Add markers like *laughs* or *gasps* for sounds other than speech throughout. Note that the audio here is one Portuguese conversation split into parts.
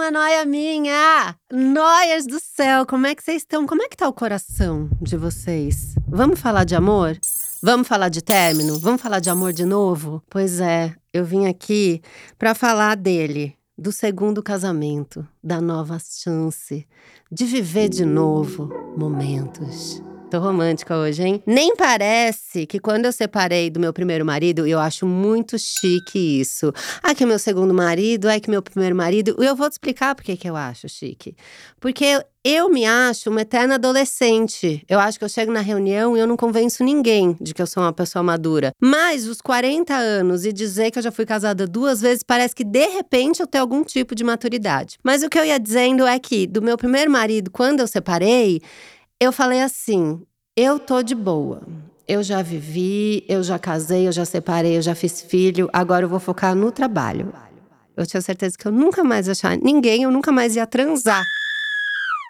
Mais uma noia minha! Noias do céu, como é que vocês estão? Como é que tá o coração de vocês? Vamos falar de amor? Vamos falar de término? Vamos falar de amor de novo? Pois é, eu vim aqui para falar dele, do segundo casamento, da nova chance, de viver de novo momentos. Tô romântica hoje, hein? Nem parece que quando eu separei do meu primeiro marido, eu acho muito chique isso. Ah, que meu segundo marido, é que meu primeiro marido. Eu vou te explicar por que eu acho chique. Porque eu me acho uma eterna adolescente. Eu acho que eu chego na reunião e eu não convenço ninguém de que eu sou uma pessoa madura. Mas os 40 anos e dizer que eu já fui casada duas vezes, parece que de repente eu tenho algum tipo de maturidade. Mas o que eu ia dizendo é que do meu primeiro marido, quando eu separei, eu falei assim: eu tô de boa. Eu já vivi, eu já casei, eu já separei, eu já fiz filho, agora eu vou focar no trabalho. Eu tinha certeza que eu nunca mais ia achar ninguém, eu nunca mais ia transar.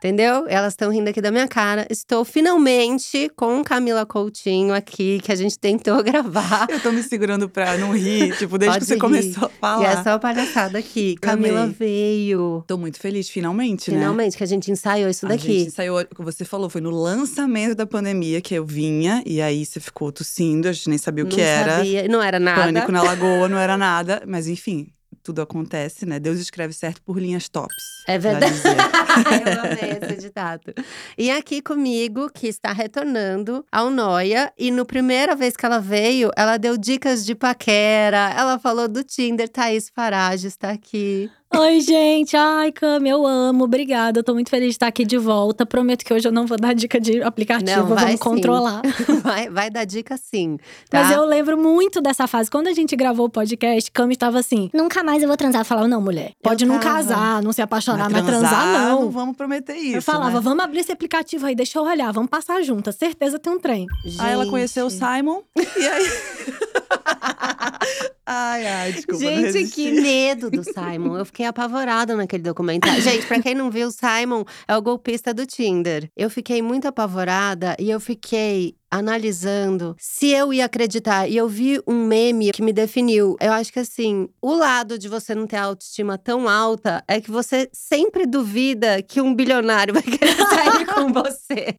Entendeu? Elas estão rindo aqui da minha cara. Estou finalmente com Camila Coutinho aqui, que a gente tentou *laughs* gravar. Eu tô me segurando pra não rir, tipo, desde Pode que você rir. começou a falar. E é só palhaçada aqui. Camila Amei. veio. Tô muito feliz, finalmente, né? Finalmente, que a gente ensaiou isso A daqui. gente saiu, como você falou, foi no lançamento da pandemia que eu vinha, e aí você ficou tossindo, a gente nem sabia o não que era. Sabia, não era nada. Pânico na lagoa, não era nada, mas enfim, tudo acontece, né? Deus escreve certo por linhas tops. É verdade. *laughs* eu amei esse ditado. E aqui comigo, que está retornando ao Noia. E no primeira vez que ela veio, ela deu dicas de paquera. Ela falou do Tinder. Thaís Farage está aqui. Oi, gente. Ai, Cami, eu amo. Obrigada. Eu tô muito feliz de estar aqui de volta. Prometo que hoje eu não vou dar dica de aplicativo, Não, vai vamos sim. controlar. *laughs* Vai, vai dar dica sim. Tá? Mas eu lembro muito dessa fase. Quando a gente gravou o podcast, Cami tava assim: nunca mais eu vou transar. Eu falava, não, mulher, pode não tava. casar, não se apaixonar, Mas mas transar, não. não vamos prometer isso. eu falava, né? vamos abrir esse aplicativo aí, deixa eu olhar, vamos passar juntas. Certeza tem um trem. Aí ela Gente. conheceu o Simon, e aí. *laughs* ai, ai, desculpa. Gente, que medo do Simon. Eu fiquei apavorada naquele documentário. Gente, pra quem não viu, o Simon é o golpista do Tinder. Eu fiquei muito apavorada e eu fiquei analisando se eu ia acreditar. E eu vi um meme que me definiu. Eu acho que assim, o lado de você não ter autoestima tão alta é que você sempre duvida que um bilionário *laughs* vai querer sair com você.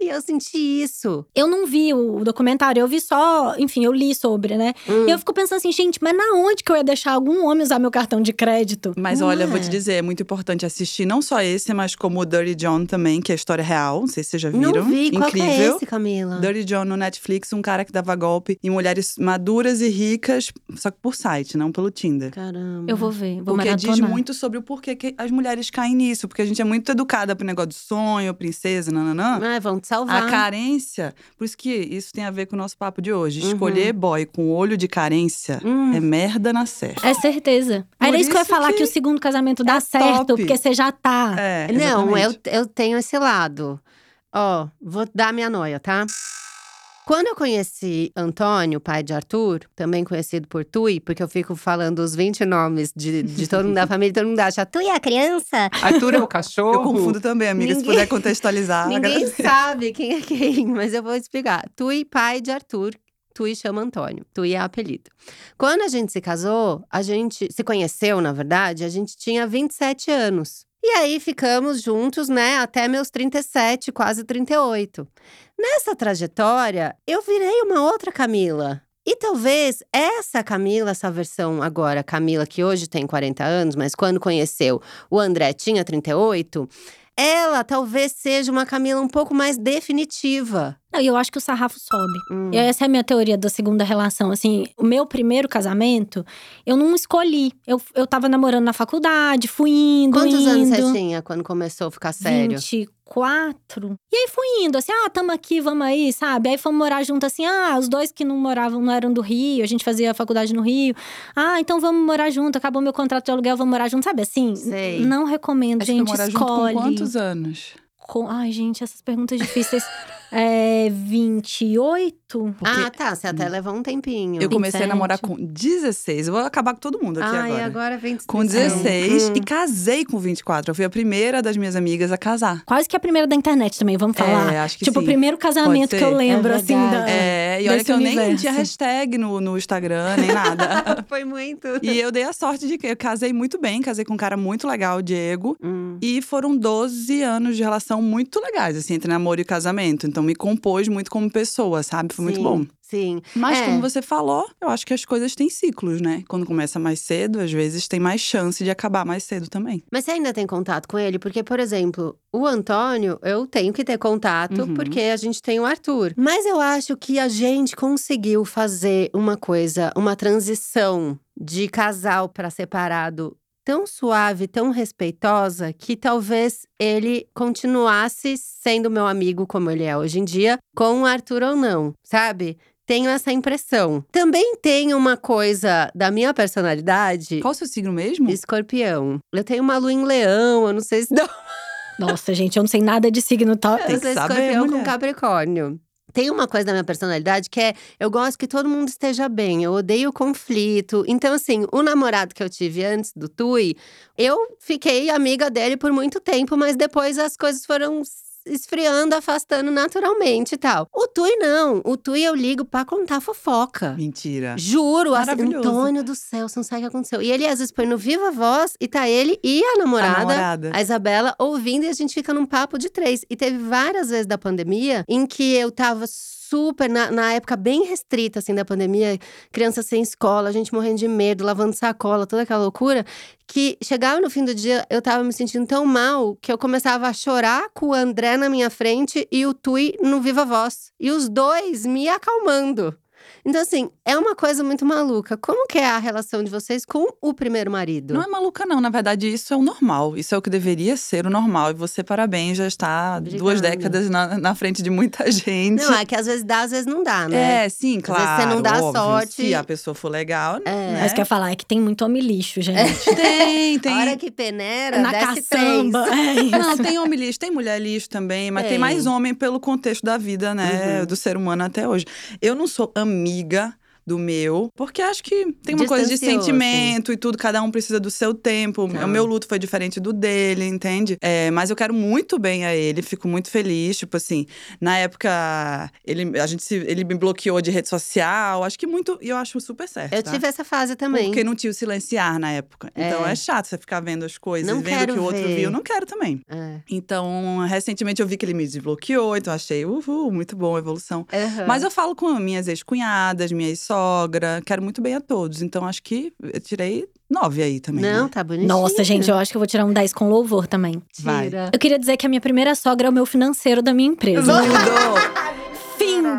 E eu senti isso. Eu não vi o documentário, eu vi só, enfim, eu li sobre, né? Hum. E eu fico pensando assim, gente, mas na onde que eu ia deixar algum homem usar meu cartão de crédito? Mas Não olha, eu vou é. te dizer, é muito importante assistir não só esse, mas como o Dirty John também, que é a história real. Não sei se vocês já viram. Não vi. Qual que é Incrível. esse, Camila? Dirty John no Netflix, um cara que dava golpe em mulheres maduras e ricas, só que por site, não pelo Tinder. Caramba. Eu vou ver, vou Porque diz maratonar. muito sobre o porquê que as mulheres caem nisso. Porque a gente é muito educada pro negócio de sonho, princesa, nananã. Ah, vão te salvar. A carência, por isso que isso tem a ver com o nosso papo de hoje. Uhum. Escolher boy com olho de carência Hum. é merda na certa. É certeza. Era isso que eu ia falar, que... que o segundo casamento dá é certo, top. porque você já tá. É, Não, eu, eu tenho esse lado. Ó, vou dar minha noia, tá? Quando eu conheci Antônio, pai de Arthur, também conhecido por Tui, porque eu fico falando os 20 nomes de, de todo mundo da *laughs* família, todo mundo acha Tui é a criança, Arthur é o *laughs* cachorro. Eu confundo também, amiga, se Ninguém- puder contextualizar. Ninguém agradeço. sabe quem é quem, mas eu vou explicar. Tui, pai de Arthur, Tui chama Antônio. Tui é apelido. Quando a gente se casou, a gente se conheceu, na verdade, a gente tinha 27 anos. E aí ficamos juntos, né, até meus 37, quase 38. Nessa trajetória, eu virei uma outra Camila. E talvez essa Camila, essa versão agora, Camila que hoje tem 40 anos, mas quando conheceu o André tinha 38, ela talvez seja uma Camila um pouco mais definitiva. Não, e eu acho que o sarrafo sobe. Hum. E essa é a minha teoria da segunda relação. Assim, o meu primeiro casamento, eu não escolhi. Eu, eu tava namorando na faculdade, fui indo, Quantos indo. anos você tinha quando começou a ficar sério? 24. E aí fui indo, assim, ah, tamo aqui, vamos aí, sabe? Aí fomos morar junto, assim, ah, os dois que não moravam, não eram do Rio, a gente fazia faculdade no Rio. Ah, então vamos morar junto, acabou meu contrato de aluguel, vamos morar junto, sabe? Assim, Sei. não recomendo, Acho que gente, morar escolhe. junto com quantos anos? Com- Ai, gente, essas perguntas difíceis. *laughs* é, 28? Ah, tá. Você até levou um tempinho. Eu comecei a 27. namorar com 16. Eu vou acabar com todo mundo aqui Ai, agora. agora vem Com 16 Hum. e casei com 24. Eu fui a primeira das minhas amigas a casar. Quase que a primeira da internet também, vamos falar. É, acho que tipo, sim. o primeiro casamento que eu lembro, É assim, da. É, e olha desse que eu nem universo. tinha hashtag no, no Instagram, nem nada. *laughs* Foi muito. e eu dei a sorte de que eu casei muito bem, casei com um cara muito legal, o Diego. Hum. E foram 12 anos de relação muito legais, assim, entre namoro e casamento. Então me compôs muito como pessoa, sabe? Foi muito Sim, bom. Sim. Mas É. como você falou, eu acho que as coisas têm ciclos, né? Quando começa mais cedo, às vezes tem mais chance de acabar mais cedo também. Mas você ainda tem contato com ele? Porque, por exemplo, o Antônio, eu tenho que ter contato Uhum. porque a gente tem o Arthur. Mas eu acho que a gente conseguiu fazer uma coisa, uma transição de casal para separado tão suave, tão respeitosa, que talvez ele continuasse sendo meu amigo como ele é hoje em dia, com o Arthur ou não, sabe? Tenho essa impressão. Também tem uma coisa da minha personalidade. Qual o seu signo mesmo? Escorpião. Eu tenho uma lua em leão, eu não sei se *laughs* dá. Nossa, gente, eu não sei nada de signo tá? Tem Eu que sou saber, escorpião com mulher. Capricórnio. Tem uma coisa da minha personalidade que é eu gosto que todo mundo esteja bem, eu odeio conflito. Então, assim, o namorado que eu tive antes do Tui, eu fiquei amiga dele por muito tempo, mas depois as coisas foram esfriando, afastando naturalmente e tal. O Tui não. O Tui eu ligo pra contar fofoca. Mentira. Juro, assim, Maravilhoso. Antônio do céu, você não sabe o que aconteceu. E ele às vezes põe no Viva Voz e tá ele e a namorada, A namorada. a Isabela, ouvindo e a gente fica num papo de três. E teve várias vezes da pandemia em que eu tava super, na, na época bem restrita, assim, da pandemia, criança sem escola, a gente morrendo de medo, lavando sacola, toda aquela loucura, que chegava no fim do dia, eu tava me sentindo tão mal que eu começava a chorar com o André na minha frente e o Tui no Viva Voz. E os dois me acalmando. Então, assim, é uma coisa muito maluca. Como que é a relação de vocês com o primeiro marido? Não é maluca, não. Na verdade, isso é o normal. Isso é o que deveria ser o normal. E você, parabéns, já está duas Obrigada. décadas na, na frente de muita *laughs* gente. Não, é que às vezes dá, às vezes não dá, né? É, sim, vezes claro. você não dá óbvio. sorte. Se a pessoa for legal, É. né? Mas quer falar, é que tem muito homem lixo, gente. *laughs* Tem, tem. A hora que peneira, Na desce caçamba. três. É. *laughs* Não, tem homem lixo, tem mulher lixo também, mas tem, Tem. mais homem pelo contexto da vida, né? Uhum. Do ser humano até hoje. Eu não sou amiga книга do meu, porque acho que tem uma coisa de Distanciou, sentimento e tudo, cada um precisa do seu tempo. Tá. O meu luto foi diferente do dele, entende? É, mas eu quero muito bem a ele, fico muito feliz. Tipo assim, na época, ele, a gente se- ele me bloqueou de rede social, acho que muito. E eu acho super certo. Eu tá? tive essa fase também. Porque não tinha o silenciar na época. Então É. é chato você ficar vendo as coisas, Não vendo o que o outro ver. viu. Não quero também. É. Então, recentemente eu vi que ele me desbloqueou, então achei, uhul, muito bom a evolução. Aham. Mas eu falo com minhas ex-cunhadas, minha ex-sogra, quero muito bem a todos. Então, acho que eu tirei nove aí também. Não, né? tá bonitinho. Nossa, gente, eu acho que eu vou tirar um 10 com louvor também. vai. Tira. Eu queria dizer que a minha primeira sogra é o meu financeiro da minha empresa. Mudou!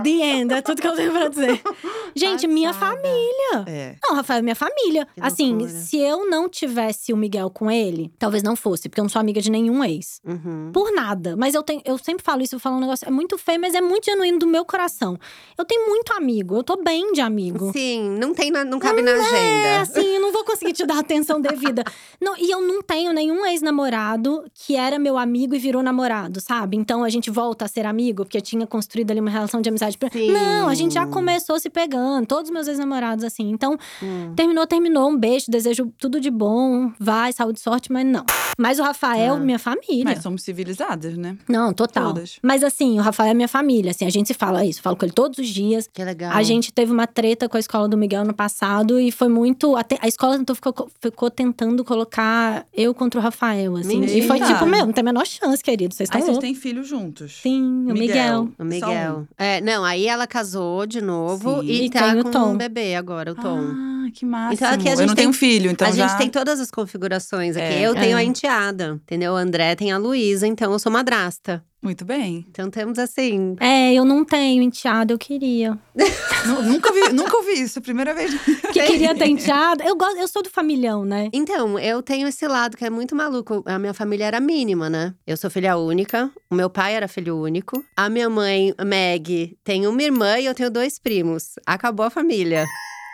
The end, é tudo que eu tenho pra dizer. *laughs* Gente, minha Passada. família. É. Não, Rafael, é minha família. Que assim, loucura. se eu não tivesse o Miguel com ele, talvez não fosse, porque eu não sou amiga de nenhum ex. Uhum. Por nada. Mas eu, tenho, eu sempre falo isso, eu falo um negócio, é muito feio, mas é muito genuíno do meu coração. Eu tenho muito amigo, eu tô bem de amigo. Sim, não tem, na- não cabe na É, agenda. assim, eu não vou *laughs* conseguir te dar a atenção devida. Não, e eu não tenho nenhum ex-namorado que era meu amigo e virou namorado, sabe? Então a gente volta a ser amigo, porque tinha construído ali uma relação de amizade. Pra- Sim. Não, a gente já começou se pegando, todos os meus ex-namorados, assim. Então, Hum. terminou, terminou. Um beijo, desejo tudo de bom, vai, saúde, sorte, mas não. Mas o Rafael, Ah. minha família. Mas somos civilizadas, né? Não, total. Todas. Mas assim, o Rafael é minha família, assim, a gente se fala isso, eu falo com ele todos os dias. Que legal. A gente teve uma treta com a escola do Miguel no passado e foi muito. até- a escola tentou, ficou, ficou tentando colocar eu contra o Rafael, assim. E foi tipo, meu, não tem a menor chance, querido. Vocês Aí estão vocês loucos. têm filhos juntos. Sim, o Miguel. O Miguel. É, não, aí ela casou de novo Sim. e, E tá tem o com Tom. um bebê agora, o Tom. Ah, que massa. Então, aqui a eu gente não tem- tenho filho, então a já… gente tem todas as configurações aqui. É. eu tenho a É. enteada, entendeu? O André tem a Luísa, então eu sou madrasta. Muito bem. Então temos assim. É, eu não tenho enteado, eu queria. *laughs* Nu- nunca, vi, nunca ouvi isso, primeira vez. *laughs* Que queria ter enteado. Eu, gosto, eu sou do familhão, né? Então, eu tenho esse lado que é muito maluco. A minha família era mínima, né? Eu sou filha única, o meu pai era filho único. A minha mãe, Meg, tem uma irmã e eu tenho dois primos. Acabou a família.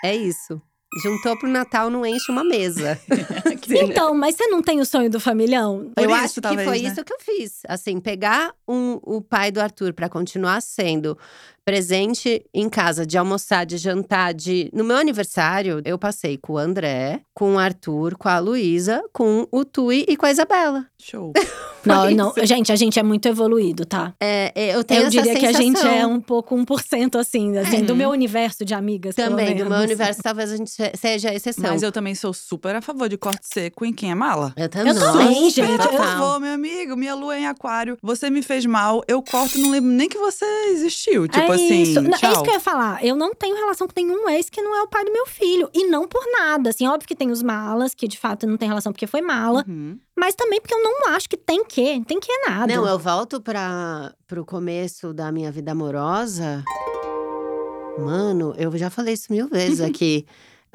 É isso. Juntou pro Natal, não enche uma mesa. *laughs* *laughs* Então, mas você não tem o sonho do familhão? Por eu isso, acho que talvez, foi né? isso que eu fiz. Assim, pegar um- o pai do Arthur pra continuar sendo presente em casa, de almoçar, de jantar, de. No meu aniversário, eu passei com o André, com o Arthur, com a Luísa, com o Tui e com a Isabela. Show. *laughs* Não, não. Gente, a gente é muito evoluído, tá? É, é, eu tenho Eu essa diria que a gente é um pouco 1% assim, assim do meu universo de amigas. pelo Também, do meu universo, talvez a gente se- seja a exceção. Mas eu também sou super a favor de corte seco em quem é mala. Eu também. Eu também, Super gente, eu- favor, meu amigo. Minha lua é em aquário. Você me fez mal, eu corto e não lembro nem que você existiu. Tipo é assim, isso. Não. É isso que eu ia falar. Eu não tenho relação com nenhum ex que não é o pai do meu filho. E não por nada. Assim, óbvio que tem os malas, que de fato não tem relação porque foi mala. Uhum. Mas também porque eu não acho que tem que. Tem que é nada. Não, eu volto para pro começo da minha vida amorosa. Mano, eu já falei isso mil vezes *laughs* aqui.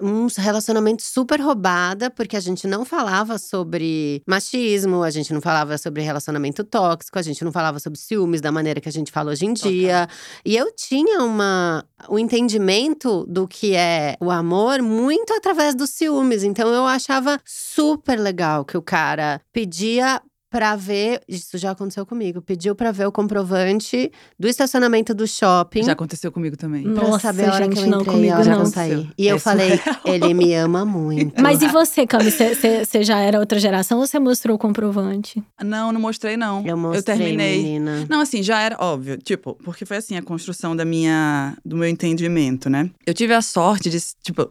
Um relacionamento super roubada, porque a gente não falava sobre machismo, a gente não falava sobre relacionamento tóxico, a gente não falava sobre ciúmes da maneira que a gente fala hoje em dia. E eu tinha uma, um entendimento do que é o amor muito através dos ciúmes. Então eu achava super legal que o cara pedia pra ver. Isso já aconteceu comigo. Pediu pra ver o comprovante do estacionamento do shopping. Já aconteceu comigo também. pra Nossa, saber a hora gente, que eu não, entrei, comigo a hora não. eu saí. E eu É falei, surreal. *laughs* ele me ama muito. Mas e você, Cami? Você já era outra geração ou você mostrou o comprovante? Não, não mostrei, não. Eu mostrei, terminei. menina. Não, assim, já era óbvio. Tipo, porque foi assim a construção da minha, do meu entendimento, né? Eu tive a sorte de, tipo,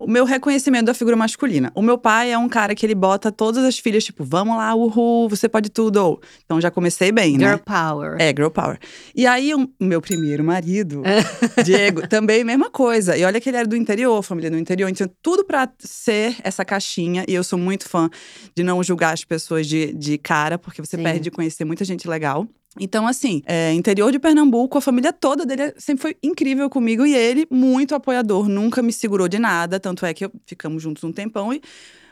o meu reconhecimento da figura masculina. O meu pai é um cara que ele bota todas as filhas, tipo, vamos lá, uhul, você pode tudo. Então já comecei bem, Girl né? power. É, girl power. E aí, o meu primeiro marido, *laughs* Diego, também mesma coisa. E olha que ele era do interior, família do interior. Então, tudo pra ser essa caixinha. E eu sou muito fã de não julgar as pessoas de, de cara, porque você Sim. perde de conhecer muita gente legal. Então, assim, é, interior de Pernambuco, a família toda dele sempre foi incrível comigo e ele, muito apoiador, nunca me segurou de nada. Tanto é que eu- ficamos juntos um tempão e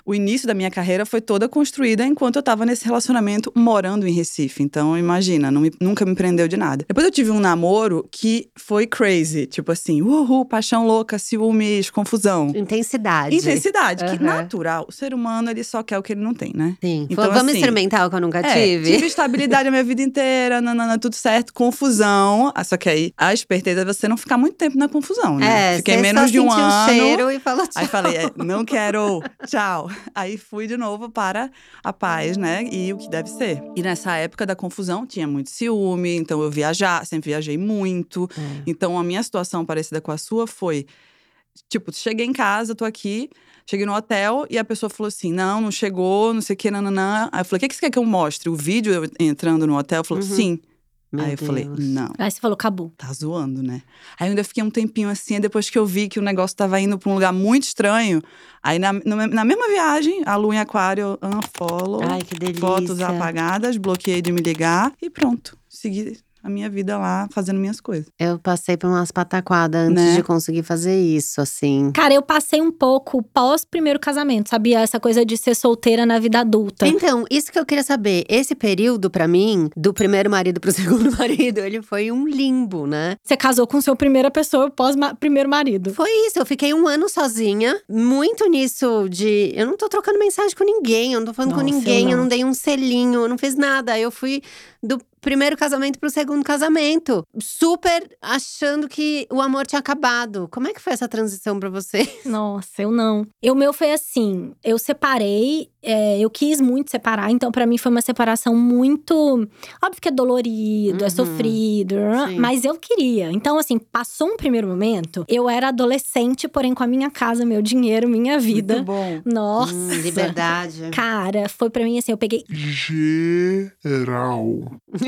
o início da minha carreira foi toda construída enquanto eu tava nesse relacionamento morando em Recife. Então, imagina, me- nunca me prendeu de nada. Depois eu tive um namoro que foi crazy. Tipo assim, uhul, paixão louca, ciúmes, confusão. Intensidade. Intensidade, que Aham. natural. O ser humano, ele só quer o que ele não tem, né? Sim. Então, Vamos assim, experimentar o que eu nunca É, tive. tive estabilidade a minha vida inteira, nanana, tudo certo, confusão. Ah, Só que aí, a esperteza é você não ficar muito tempo na confusão, né? É, Fiquei menos de um ano. o cheiro e falou tchau. Aí falei, é, não quero, tchau. *laughs* Aí fui de novo para a paz, né? E o que deve ser. E nessa época da confusão, tinha muito ciúme, então eu viajar, sempre viajei muito. É. Então a minha situação parecida com a sua foi. Tipo, cheguei em casa, tô aqui, cheguei no hotel e a pessoa falou assim: não, não chegou, não sei o que, nananã. Aí eu falei: o que, que você quer que eu mostre? O vídeo eu entrando no hotel? Falou: Uhum. sim. Meu Aí eu falei: não. Aí você falou, acabou. Tá zoando, né? Aí eu ainda fiquei um tempinho assim, aí depois que eu vi que o negócio tava indo pra um lugar muito estranho. Aí na, no- na mesma viagem, a lua em aquário, unfollow, Ai, que delícia. fotos apagadas, bloqueei de me ligar e pronto. Segui a minha vida lá, fazendo minhas coisas. Eu passei por umas pataquadas antes Né? de conseguir fazer isso, assim. Cara, eu passei um pouco pós primeiro casamento, sabia? Essa coisa de ser solteira na vida adulta. Então, isso que eu queria saber. Esse período, pra mim, do primeiro marido pro *laughs* segundo marido, ele foi um limbo, né? Você casou com seu primeira pessoa pós ma- primeiro marido. Foi isso, eu fiquei um ano sozinha, muito nisso de. Eu não tô trocando mensagem com ninguém, eu não tô falando com Nossa, eu ninguém, eu não. não dei um selinho, eu não fiz nada. Eu fui do primeiro casamento pro segundo casamento, super achando que o amor tinha acabado. Como é que foi essa transição pra você? *laughs* Nossa, eu não. E o meu foi assim: eu separei, é, eu quis muito separar, então pra mim foi uma separação muito. Óbvio que é dolorido, é Uhum. sofrido, Sim. mas eu queria. Então, assim, passou um primeiro momento, eu era adolescente, porém com a minha casa, meu dinheiro, minha vida. Muito bom. Nossa. Hum, liberdade. Cara, foi pra mim assim, eu peguei Geral.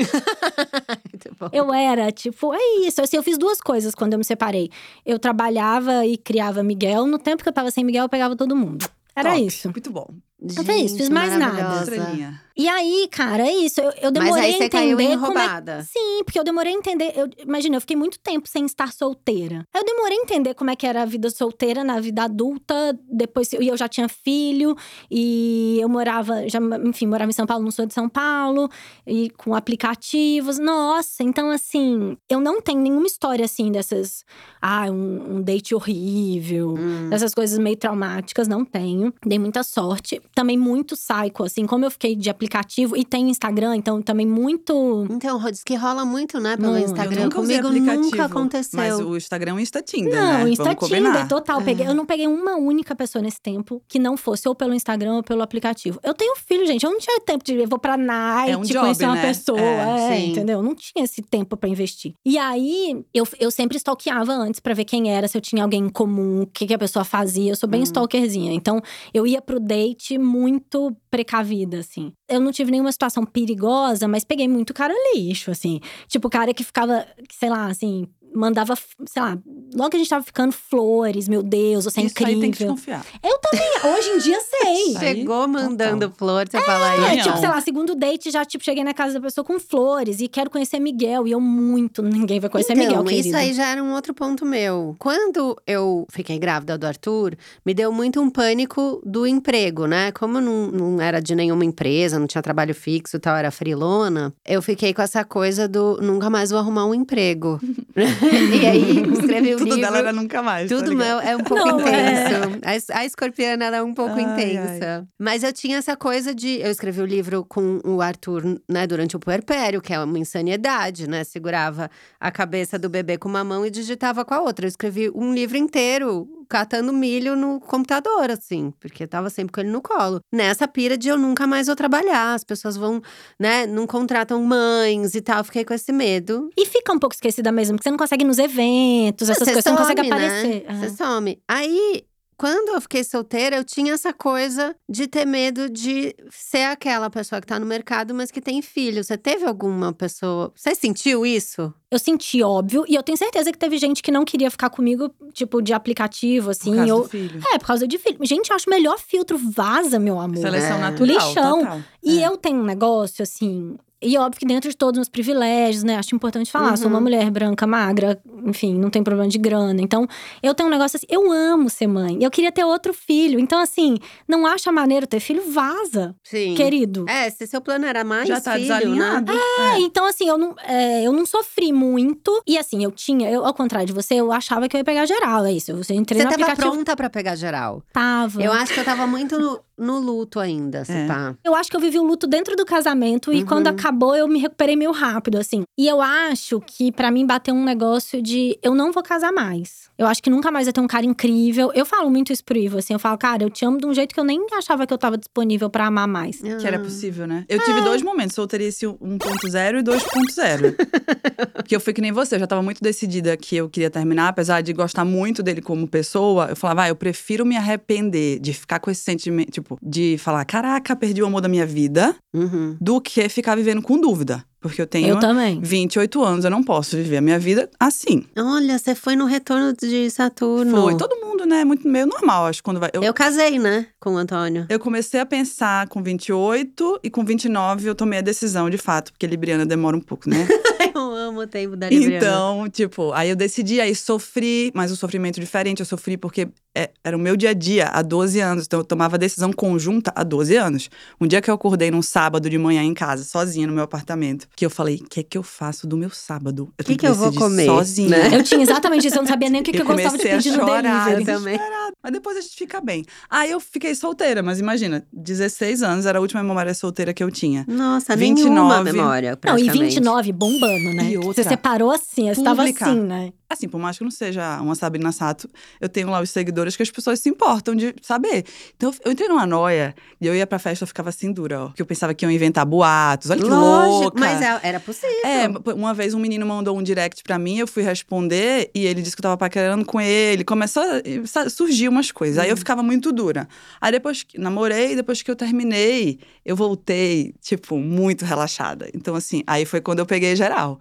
*laughs* Eu era, tipo, é isso. Assim, eu fiz duas coisas quando eu me separei. Eu trabalhava e criava Miguel. No tempo que eu tava sem Miguel, eu pegava todo mundo. Era Top. isso. Muito bom. Não foi isso, fiz mais nada. Estrelinha. E aí, cara, é isso. Eu, eu demorei Mas aí a você entender caiu em como é roubada. Sim, porque eu demorei a entender. Eu, imagina, eu fiquei muito tempo sem estar solteira. Eu demorei a entender como é que era a vida solteira na vida adulta. Depois, e eu já tinha filho, e eu morava, já, enfim, morava em São Paulo, não sou de São Paulo, e com aplicativos. Nossa, então assim, eu não tenho nenhuma história assim dessas. Ah, um, um date horrível, Hum. dessas coisas meio traumáticas, não tenho. Dei muita sorte. Também muito psycho, assim, como eu fiquei de aplicativo e tenho Instagram, então também muito. Então, diz que rola muito, né, pelo Muito. Eu Instagram. nunca usei Comigo nunca aplicativo, aconteceu. Mas o Instagram é um Insta Tinder, Não, né? Insta Vamos combinar. Tinder, total. Peguei, eu não peguei uma única pessoa nesse tempo que não fosse ou pelo Instagram ou pelo aplicativo. Eu tenho filho, gente. Eu não tinha tempo de. Eu vou pra night, É um job, conhecer uma né? pessoa. É, É, entendeu? Eu não tinha esse tempo pra investir. E aí, eu, eu sempre stalkeava antes pra ver quem era, se eu tinha alguém em comum, o que, que a pessoa fazia. Eu sou bem Hum. stalkerzinha. Então, eu ia pro date muito precavida, assim. Eu não tive nenhuma situação perigosa, mas peguei muito cara lixo, assim. Tipo, cara que ficava, sei lá, assim. Mandava, sei lá, logo que a gente tava ficando flores, meu Deus, você é Isso aí tem que incrível. desconfiar. Eu também, hoje em dia sei. *laughs* Aí, Chegou mandando total. flor, você fala É, isso. tipo, sei lá, segundo date, já, tipo, cheguei na casa da pessoa com flores e quero conhecer Miguel. E eu muito, *laughs* ninguém vai conhecer então, Miguel, isso querido. aí já era um outro ponto meu. Quando eu fiquei grávida do Arthur, me deu muito um pânico do emprego, né? Como eu não, não era de nenhuma empresa, não tinha trabalho fixo e tal, era frilona, eu fiquei com essa coisa do nunca mais vou arrumar um emprego. *laughs* *laughs* e aí, escrevi o *laughs* Tudo livro. dela era nunca mais. tá Tudo meu é um pouco Não, intenso. A, a escorpiana ela é um pouco Ai, intensa. Mas eu tinha essa coisa de. Eu escrevi o livro com o Arthur, né, durante o puerpério, que é uma insanidade, né? Segurava a cabeça do bebê com uma mão e digitava com a outra. Eu escrevi um livro inteiro catando milho no computador, assim, porque tava sempre com ele no colo. Nessa pira de eu nunca mais vou trabalhar, as pessoas vão, né, não contratam mães e tal. Fiquei com esse medo. E fica um pouco esquecida mesmo, porque você não consegue ir nos eventos, essas Você coisas, você não consegue some, né? aparecer. Você some. Aí, quando eu fiquei solteira, eu tinha essa coisa de ter medo de ser aquela pessoa que tá no mercado, mas que tem filho. Você teve alguma pessoa. Você sentiu isso? Eu senti, óbvio, e eu tenho certeza que teve gente que não queria ficar comigo, tipo, de aplicativo, assim. Por causa ou... do filho. É, por causa de filho. Gente, eu acho o melhor filtro vaza, meu amor. Seleção É. natural, Lixão. total. E É. eu tenho um negócio, assim. E óbvio que dentro de todos os meus privilégios, né? Acho importante falar. Sou uma Uhum. mulher branca, magra, enfim, não tem problema de grana. Então, eu tenho um negócio assim. Eu amo ser mãe. Eu queria ter outro filho. Então, assim, não acha maneiro ter filho? Vaza, Sim. querido. É, se seu plano era mais Já tá filho, desalinhado. né? É, então assim, eu não, é, eu não sofri muito. E assim, eu tinha, eu, ao contrário de você, eu achava que eu ia pegar geral, é isso. Eu entrei Você no tava aplicativo. pronta pra pegar geral. Tava. Eu acho que eu tava muito no, luto ainda, se É. pá. Eu acho que eu vivi o luto dentro do casamento e Uhum. quando acabou eu me recuperei meio rápido, assim. E eu acho que pra mim bateu um negócio de eu não vou casar mais. Eu acho que nunca mais vai ter um cara incrível. Eu falo muito isso pro Ivo, assim. Eu falo, cara, eu te amo de um jeito que eu nem achava que eu tava disponível pra amar mais. Que era Ah. possível, né? Eu tive dois momentos, solteirice 1.0 e 2.0. *laughs* Porque eu fui que nem você, eu já tava muito decidida que eu queria terminar, apesar de gostar muito dele como pessoa. Eu falava, ah, eu prefiro me arrepender de ficar com esse sentimento, tipo, de falar, caraca, perdi o amor da minha vida, Uhum. do que ficar vivendo com dúvida. Porque eu tenho Eu também. 28 anos, eu não posso viver a minha vida assim. Olha, você foi no retorno de Saturno. Foi. Todo mundo, né? Muito meio normal, acho, quando vai. Eu, Eu casei, né, com o Antônio. eu comecei a pensar com 28 e com 29 eu tomei a decisão, de fato, porque Libriana demora um pouco, né? *laughs* Eu amo o tempo da Libriana. Então, tipo, aí eu decidi, aí sofri, mas um sofrimento diferente. Eu sofri porque é- era o meu dia a dia há 12 anos. Então, eu tomava decisão conjunta há 12 anos. Um dia que eu acordei num sábado de manhã em casa, sozinha no meu apartamento, que eu falei: o que é que eu faço do meu sábado? Eu Que tenho que eu vou comer, Sozinha. né? Eu tinha exatamente isso, eu não sabia nem o que, que eu, gostava de pedir no delivery. Eu também. Mas depois a gente fica bem. Aí eu fiquei solteira, mas imagina, 16 anos era a última memória solteira que eu tinha. Nossa, 29. nenhuma memória, Não, e praticamente. 29 bombando, né? E outra, Você separou assim, você tava pública. assim, né? Assim, por mais que eu não seja uma Sabrina Sato, eu tenho lá os seguidores que as pessoas se importam de saber. Então eu entrei numa noia e eu ia pra festa, eu ficava assim dura, ó. Porque eu pensava que iam inventar boatos. Olha que Lógico, louca. mas é- era possível. É, uma vez um menino mandou um direct pra mim, eu fui responder e ele disse que eu tava paquerando com ele. Começou a surgir umas coisas. Aí eu ficava muito dura. Aí depois que namorei, depois que eu terminei, eu voltei, tipo, muito relaxada. Então, assim, aí foi quando eu peguei geral.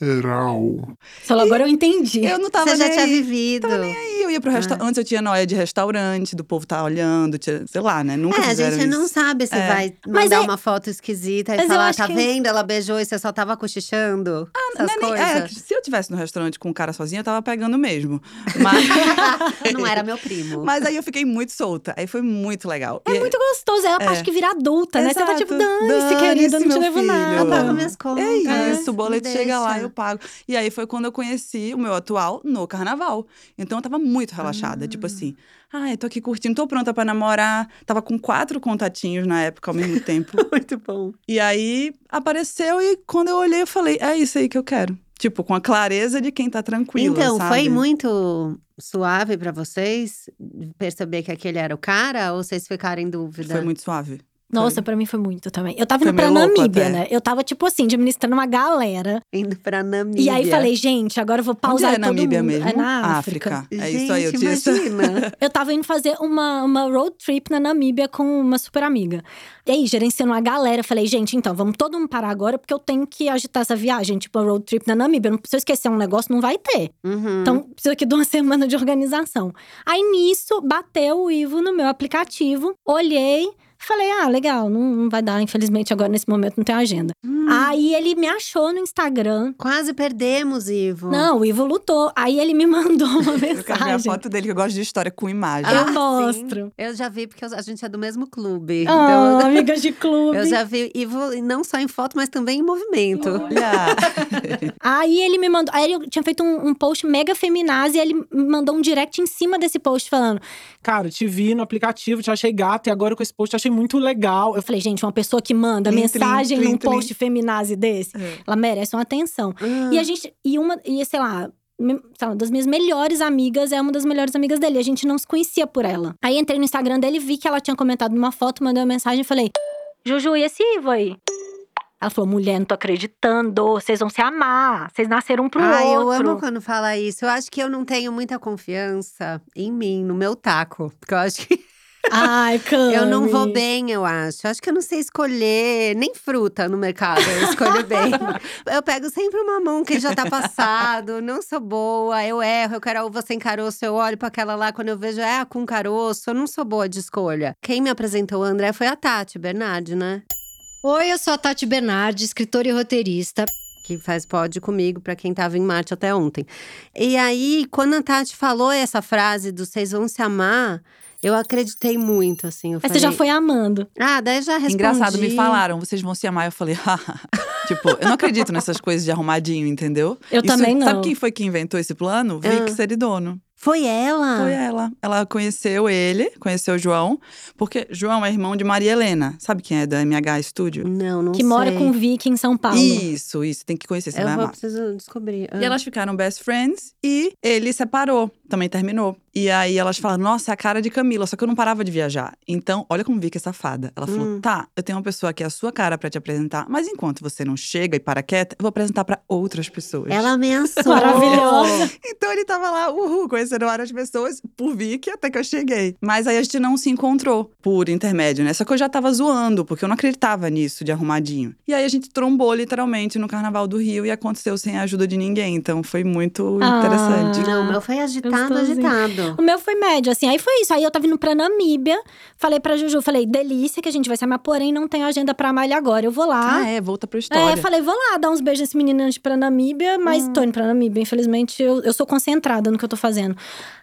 Geral. Só agora eu entendi. Eu não tava Você já nem tinha aí. vivido. Aí eu ia pro restaurante. Antes eu tinha noia de restaurante, do povo tá olhando, tinha- sei lá, né? Nunca É, a gente não isso. sabe se É. vai mandar é- uma foto esquisita e falar, tá que- vendo? Ela beijou e você só tava cochichando. Não essas é nem- coisas. é, se eu tivesse no restaurante com um cara sozinho, eu tava pegando mesmo. Mas, *laughs* não era meu primo. mas aí eu fiquei muito solta. Aí foi muito legal. É E- muito gostoso, é a parte que vira adulta, né? Você tá tipo, Exato. dane-se, querida, eu não te meu levo filho. nada. eu pago minhas contas. É isso, o me boleto chega lá, eu pago. E aí foi quando eu conheci o meu atual no carnaval. Então eu tava muito relaxada, tipo assim, ah, eu tô aqui curtindo, tô pronta pra namorar. Tava com quatro contatinhos na época ao mesmo tempo. *laughs* Muito bom. E aí apareceu e quando eu olhei, eu falei, é isso aí que eu quero. Tipo, com a clareza de quem tá tranquilo. Então, sabe? foi muito suave pra vocês perceber que aquele era o cara ou vocês ficaram em dúvida? Foi muito suave. Nossa, pra mim foi muito também. Eu tava Foi indo pra Namíbia, até. né? Eu tava, tipo assim, administrando uma galera. Indo pra Namíbia. E aí falei, gente, agora eu vou Onde pausar é todo Namíbia mundo. mesmo? É na África. É isso aí, eu Gente, *laughs* tinha essa- imagina. Eu tava indo fazer uma, uma road trip na Namíbia com uma super amiga. E aí, gerenciando uma galera, falei, gente, então, vamos todo mundo parar agora, porque eu tenho que agitar essa viagem, tipo, a road trip na Namíbia. Não- Se eu esquecer um negócio, não vai ter. Uhum. Então, precisa aqui de uma *laughs* semana de organização. Aí, nisso, bateu o Ivo no meu aplicativo, olhei. Falei, ah, legal, não, não vai dar, infelizmente, agora nesse momento não tem agenda. Hum. Aí ele me achou no Instagram. Quase perdemos, Ivo. Não, o Ivo lutou. Aí ele me *laughs* mandou uma Eu quero ver a mensagem. foto dele, que eu gosto de história com imagem. Eu Ah, sim. mostro. Eu já vi, porque eu- a gente é do mesmo clube. Ah, Então, *laughs* amigas de clube. eu já vi Ivo não só em foto, mas também em movimento. Olha! *laughs* Aí ele me mandou. Aí eu tinha feito um, um post mega feminazi e ele me mandou um direct em cima desse post falando. Cara, te vi no aplicativo, te achei gata e agora com esse post te achei muito legal. Eu falei, gente, uma pessoa que manda mensagem num post feminazi desse, É. ela merece uma atenção. Ah, E a gente. E uma. E sei lá. uma das minhas melhores amigas é uma das melhores amigas dele. A gente não se conhecia por ela. Aí entrei no Instagram dele, vi que ela tinha comentado numa foto, mandei uma mensagem e falei: Juju, e esse Ivo aí? Ela falou: mulher, não tô acreditando. Vocês vão se amar. Vocês nasceram um pro eu outro. amo quando fala isso. Eu acho que eu não tenho muita confiança em mim, no meu taco. Porque eu acho que Ai, Cami. eu não vou bem, eu acho. Acho que eu não sei escolher nem fruta no mercado. Eu escolho bem. *laughs* eu pego sempre uma mão que já tá passado. Não sou boa, eu erro. Eu quero a uva sem caroço. Eu olho pra aquela lá quando eu vejo é a com caroço. Eu não sou boa de escolha. Quem me apresentou o André foi a Tati Bernardi, né? Oi, eu sou a Tati Bernardi, escritora e roteirista. que faz pod comigo, pra quem tava em Marte até ontem. E aí, quando a Tati falou essa frase do vocês vão se amar, eu acreditei muito, assim. Eu Aí falei, você já foi amando. Ah, daí já respondi. Engraçado, me falaram, vocês vão se amar. Eu falei, haha. *laughs* tipo, eu não acredito nessas coisas de arrumadinho, entendeu? Eu também não. Sabe quem foi que inventou esse plano? Vic Ah. Seridono. Foi ela? Foi ela. Ela conheceu ele, conheceu o João, porque João é irmão de Maria Helena. Sabe quem é da MH Studio? Não, não que sei. mora com o Vicky em São Paulo. Isso, isso, tem que conhecer, você Eu vai vou amar. preciso descobrir. E elas ficaram best friends e ele separou, também terminou. E aí elas falaram: Nossa, é a cara de Camila, só que eu não parava de viajar. Então, olha como Vicky é safada. Ela falou: Hum. Tá, eu tenho uma pessoa que é a sua cara pra te apresentar, mas enquanto você não chega e para quieta, eu vou apresentar pra outras pessoas. Ela ameaçou. Maravilhosa. Então ele tava lá, uhul, conhecendo várias pessoas por Vicky até que eu cheguei. Mas aí a gente não se encontrou por intermédio, né? Só que eu já tava zoando, porque eu não acreditava nisso de arrumadinho. E aí a gente trombou literalmente no Carnaval do Rio e aconteceu sem a ajuda de ninguém. Então foi muito Ah. interessante. Não, o meu foi agitado, agitado. O meu foi médio, assim. Aí foi isso. Aí eu tava indo pra Namíbia. Falei pra Juju, falei, delícia que a gente vai se amar, porém não tenho agenda pra ele agora. Eu vou lá. Ah, é, volta pra história. É, falei, vou lá dar uns beijos nesse menino antes pra Namíbia, mas tô indo pra Namíbia. Infelizmente, eu, eu sou concentrada no que eu tô fazendo.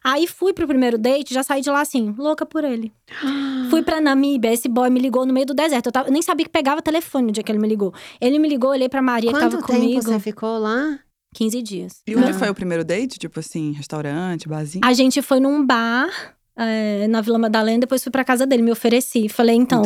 Aí fui pro primeiro date, já saí de lá assim, louca por ele. *gasps* fui pra Namíbia, esse boy me ligou no meio do deserto. Eu, tava- eu nem sabia que pegava telefone no dia que ele me ligou. Ele me ligou, olhei pra Maria que Quanto tava tempo comigo. você ficou lá? 15 dias. E onde Ah. foi o primeiro date? Tipo assim, restaurante, barzinho? A gente foi num bar é, na Vila Madalena, depois fui pra casa dele, me ofereci. Falei, então,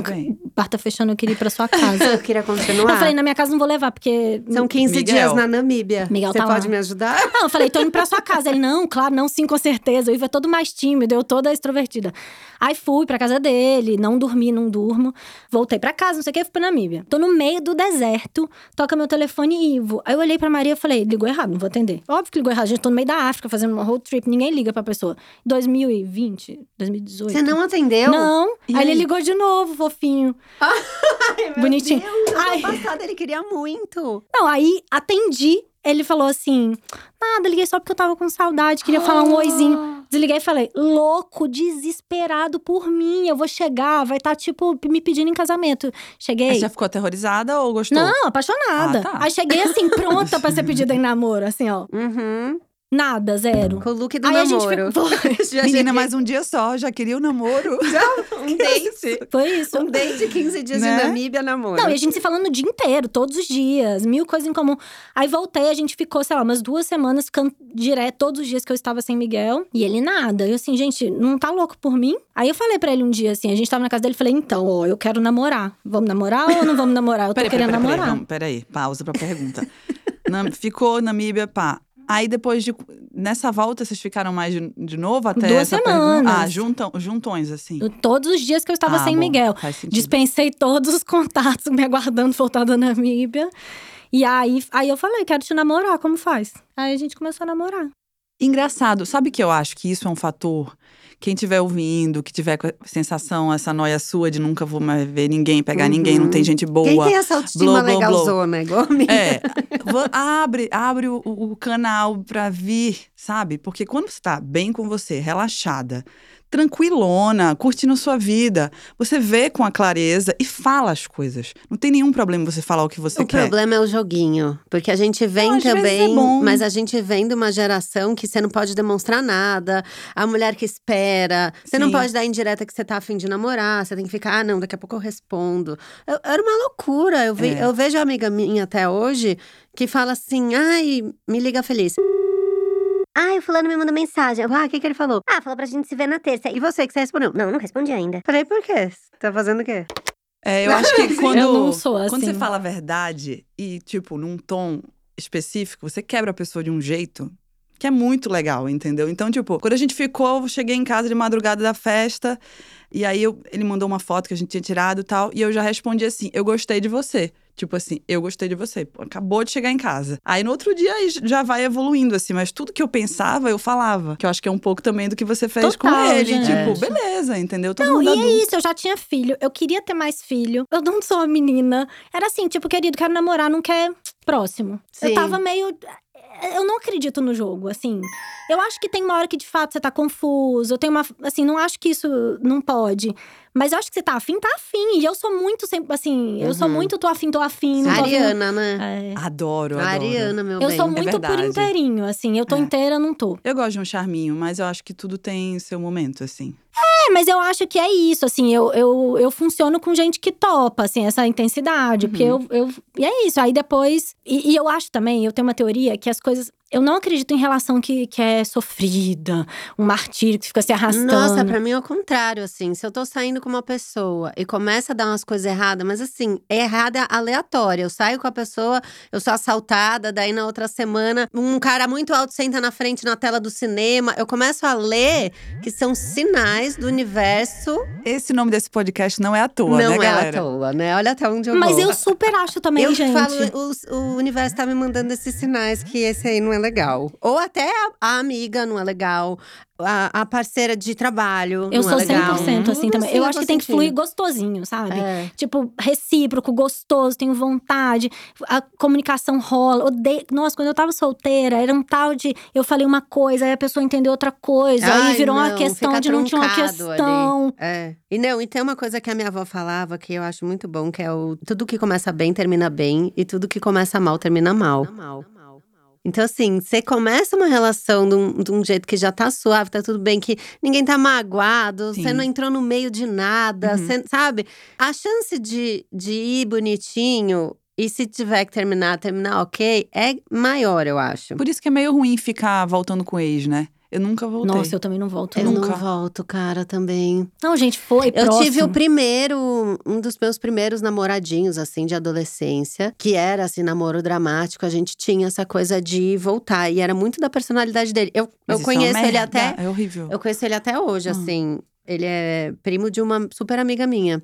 bar tá fechando, eu queria ir pra sua casa. *laughs* Eu queria continuar. eu falei, na minha casa não vou levar, porque. São 15 Miguel. dias na Namíbia. Miguel Você tá pode lá. me ajudar? Não, eu falei, tô indo pra sua casa. Ele, não, claro, não, sim, com certeza. O Ivo é todo mais tímido, eu toda extrovertida. Aí fui pra casa dele, não dormi, não durmo. Voltei pra casa, não sei o que, fui pra Namíbia. Tô no meio do deserto, toca meu telefone Ivo. Aí eu olhei pra Maria e falei, ligou errado, não vou atender. Óbvio que ligou errado, gente, tô no meio da África fazendo uma road trip, ninguém liga pra pessoa. 2020, 2018. Você não atendeu? Não. E Aí, ele ligou de novo, fofinho. *laughs* Bonitinho. Ai, Ai. ano passado ele queria muito. Não, aí atendi. Ele falou assim: nada, liguei só porque eu tava com saudade, queria falar um oizinho. Desliguei e falei: louco, desesperado por mim. Eu vou chegar, vai estar, tipo, me pedindo em casamento. Cheguei. você já ficou aterrorizada ou gostou? Não, apaixonada. Ah, tá. Aí cheguei assim, *laughs* pronta pra ser pedida em namoro, assim, ó. Uhum. Nada, zero. Com o look do Aí a gente namoro. ficou. *laughs* Já Menina, mais um dia só, já queria o namoro. *laughs* um date. Foi isso. Um date de 15 dias Né? de Namíbia, namoro. Não, e a gente se falando o dia inteiro, todos os dias, mil coisas em comum. Aí voltei, a gente ficou, sei lá, umas duas semanas ficando direto todos os dias que eu estava sem Miguel. E ele nada. Eu assim, gente, não tá louco por mim? Aí eu falei pra ele um dia assim, a gente tava na casa dele, falei, então, ó, eu quero namorar. Vamos namorar ou não vamos namorar? Eu tô Peraí, querendo peraí, peraí, namorar. vamos, peraí, pausa pra pergunta. Na- ficou Namíbia, pá. Aí depois de. Nessa volta, vocês ficaram mais de, de novo até Duas essa pergunta? semanas. Ah, juntam, juntões, assim. Eu- Todos os dias que eu estava Ah, sem bom, Miguel. Dispensei todos os *laughs* contatos me aguardando voltar da Namíbia. E aí, aí eu falei, quero te namorar, como faz? Aí a gente começou a namorar. Engraçado, sabe que eu acho que isso é um fator? Quem estiver ouvindo, que tiver com a sensação, essa noia sua de nunca vou mais ver ninguém, pegar Uhum. ninguém, não tem gente boa. Quem tem essa autoestima blow, blow. legalzona, igual a? É, abre, abre o, o canal pra vir, sabe? Porque quando você tá bem com você, relaxada, tranquilona, curtindo sua vida, você vê com a clareza e fala as coisas. Não tem nenhum problema você falar o que você O quer. problema é o joguinho. Porque a gente vem Não, vezes também, é mas a gente vem de uma geração que você não pode demonstrar nada. A mulher que espera. Você não Sim. pode dar indireta que você tá afim de namorar. Você tem que ficar, ah, não, daqui a pouco eu respondo. Eu- era uma loucura. Eu, ve- É. eu vejo a amiga minha até hoje que fala assim: ai, me liga feliz. Ai, o fulano me mandou mensagem. Eu, Ah, o que, que ele falou? Ah, falou pra gente se ver na terça. E você que você respondeu? Não, não respondi ainda. Falei, por quê? Você tá fazendo o quê? É, eu acho que quando, *laughs* Eu não sou quando você assim. fala a verdade e, tipo, num tom específico, você quebra a pessoa de um jeito que é muito legal, entendeu? Então, tipo, quando a gente ficou, eu cheguei em casa de madrugada da festa, e aí eu- ele mandou uma foto que a gente tinha tirado e tal, e eu já respondi assim: eu gostei de você. Tipo assim, eu gostei de você. Acabou de chegar em casa. Aí no outro dia já vai evoluindo, assim, mas tudo que eu pensava, eu falava. Que eu acho que é um pouco também do que você fez com Total, ele. gente. Tipo, beleza, entendeu? Todo Não, e adulto. é isso, eu já tinha filho, eu queria ter mais filho. Eu não sou uma menina. Era assim, tipo, querido, quero namorar, não quer próximo. Sim. Eu tava meio. Eu não acredito no jogo, assim. Eu acho que tem uma hora que de fato você tá confuso. Eu tenho uma. Assim, não acho que isso não pode. Mas eu acho que você tá afim, tá afim. E eu sou muito sempre, assim, eu sou Uhum. muito tô afim, tô afim, não tô afim. Ariana, né? É. Adoro, adoro. Ariana, meu Eu bem. sou muito por verdade. inteirinho, assim. Eu tô É. inteira, não tô. Eu gosto de um charminho, mas eu acho que tudo tem seu momento, assim. É, mas eu acho que é isso, assim, eu, eu, eu funciono com gente que topa, assim, essa intensidade. Porque eu, eu. E é isso. Aí depois. E, e eu acho também, eu tenho uma teoria que as coisas. Eu não acredito em relação que, que é sofrida, um martírio que fica se arrastando. Nossa, pra mim é o contrário, assim. Se eu tô saindo com uma pessoa e começa a dar umas coisas erradas, mas assim, é errada aleatória. Eu saio com a pessoa, eu sou assaltada, daí na outra semana, um cara muito alto senta na frente na tela do cinema. Eu começo a ler que são sinais do universo. Esse nome desse podcast não é à toa, não né, é galera? à toa, né? Olha até onde eu Mas vou. eu super acho também, eu gente. falo, o, o universo tá me mandando esses sinais que esse aí não é legal. Ou até a, a amiga não é legal, a, a parceira de trabalho Eu não sou é legal. 100% assim também. Eu Sim, acho que tem que fluir gostosinho, sabe? É. Tipo, recíproco, gostoso, tenho vontade, a comunicação rola. Odeio. Nossa, quando eu tava solteira, era um tal de. Eu falei uma coisa, aí a pessoa entendeu outra coisa, Ai, aí virou uma não, questão fica onde não tinha uma questão. É. E não, e tem uma coisa que a minha avó falava que eu acho muito bom, que é o tudo que começa bem termina bem e tudo que começa mal termina mal. Então, assim, você começa uma relação de um, de um jeito que já tá suave, tá tudo bem, que ninguém tá magoado, Sim. você não entrou no meio de nada, Uhum. você- sabe? A chance de, de ir bonitinho e se tiver que terminar, terminar ok, é maior, eu acho. Por isso que é meio ruim ficar voltando com o ex, né? Eu nunca voltei. Nossa, eu também não volto. Eu Nunca. não volto, cara, também. Não, gente, foi Eu próximo. tive o primeiro, um dos meus primeiros namoradinhos, assim, de adolescência, que era, assim, namoro dramático. A gente tinha essa coisa de voltar, e era muito da personalidade dele. Eu, Mas eu é conheço ele merda, até. É horrível. Eu conheço ele até hoje, Hum. assim. Ele é primo de uma super amiga minha.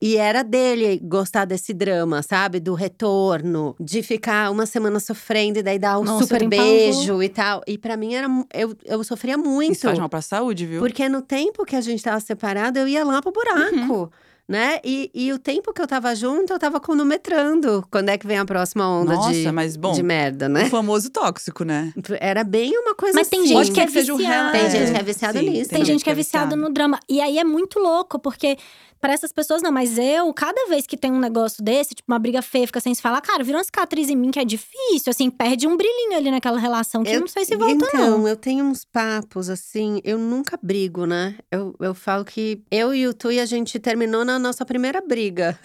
E era dele gostar desse drama, sabe? Do retorno, de ficar uma semana sofrendo e daí dar um Nossa, super beijo e tal. E pra mim era. Eu, eu sofria muito. Isso faz mal pra saúde, viu? Porque no tempo que a gente tava separado, eu ia lá pro buraco. Né? E, e o tempo que eu tava junto, eu tava cronometrando. Quando é que vem a próxima onda Nossa, de, mas bom, de merda, o né? famoso tóxico, né? Era bem uma coisa Mas tem assim. gente Pode que é ser que seja o viciada. real- Tem gente é, que é viciada nisso. Tem gente que é viciada no drama. E aí é muito louco, porque para essas pessoas não, mas eu, cada vez que tem um negócio desse, tipo uma briga feia, fica sem se falar, cara, vira uma cicatriz em mim que é difícil, assim, perde um brilhinho ali naquela relação que Eu- não sei se volta, então, não. eu tenho uns papos, assim, eu nunca brigo, né? Eu, eu falo que eu e o Tui, a gente terminou na nossa primeira briga.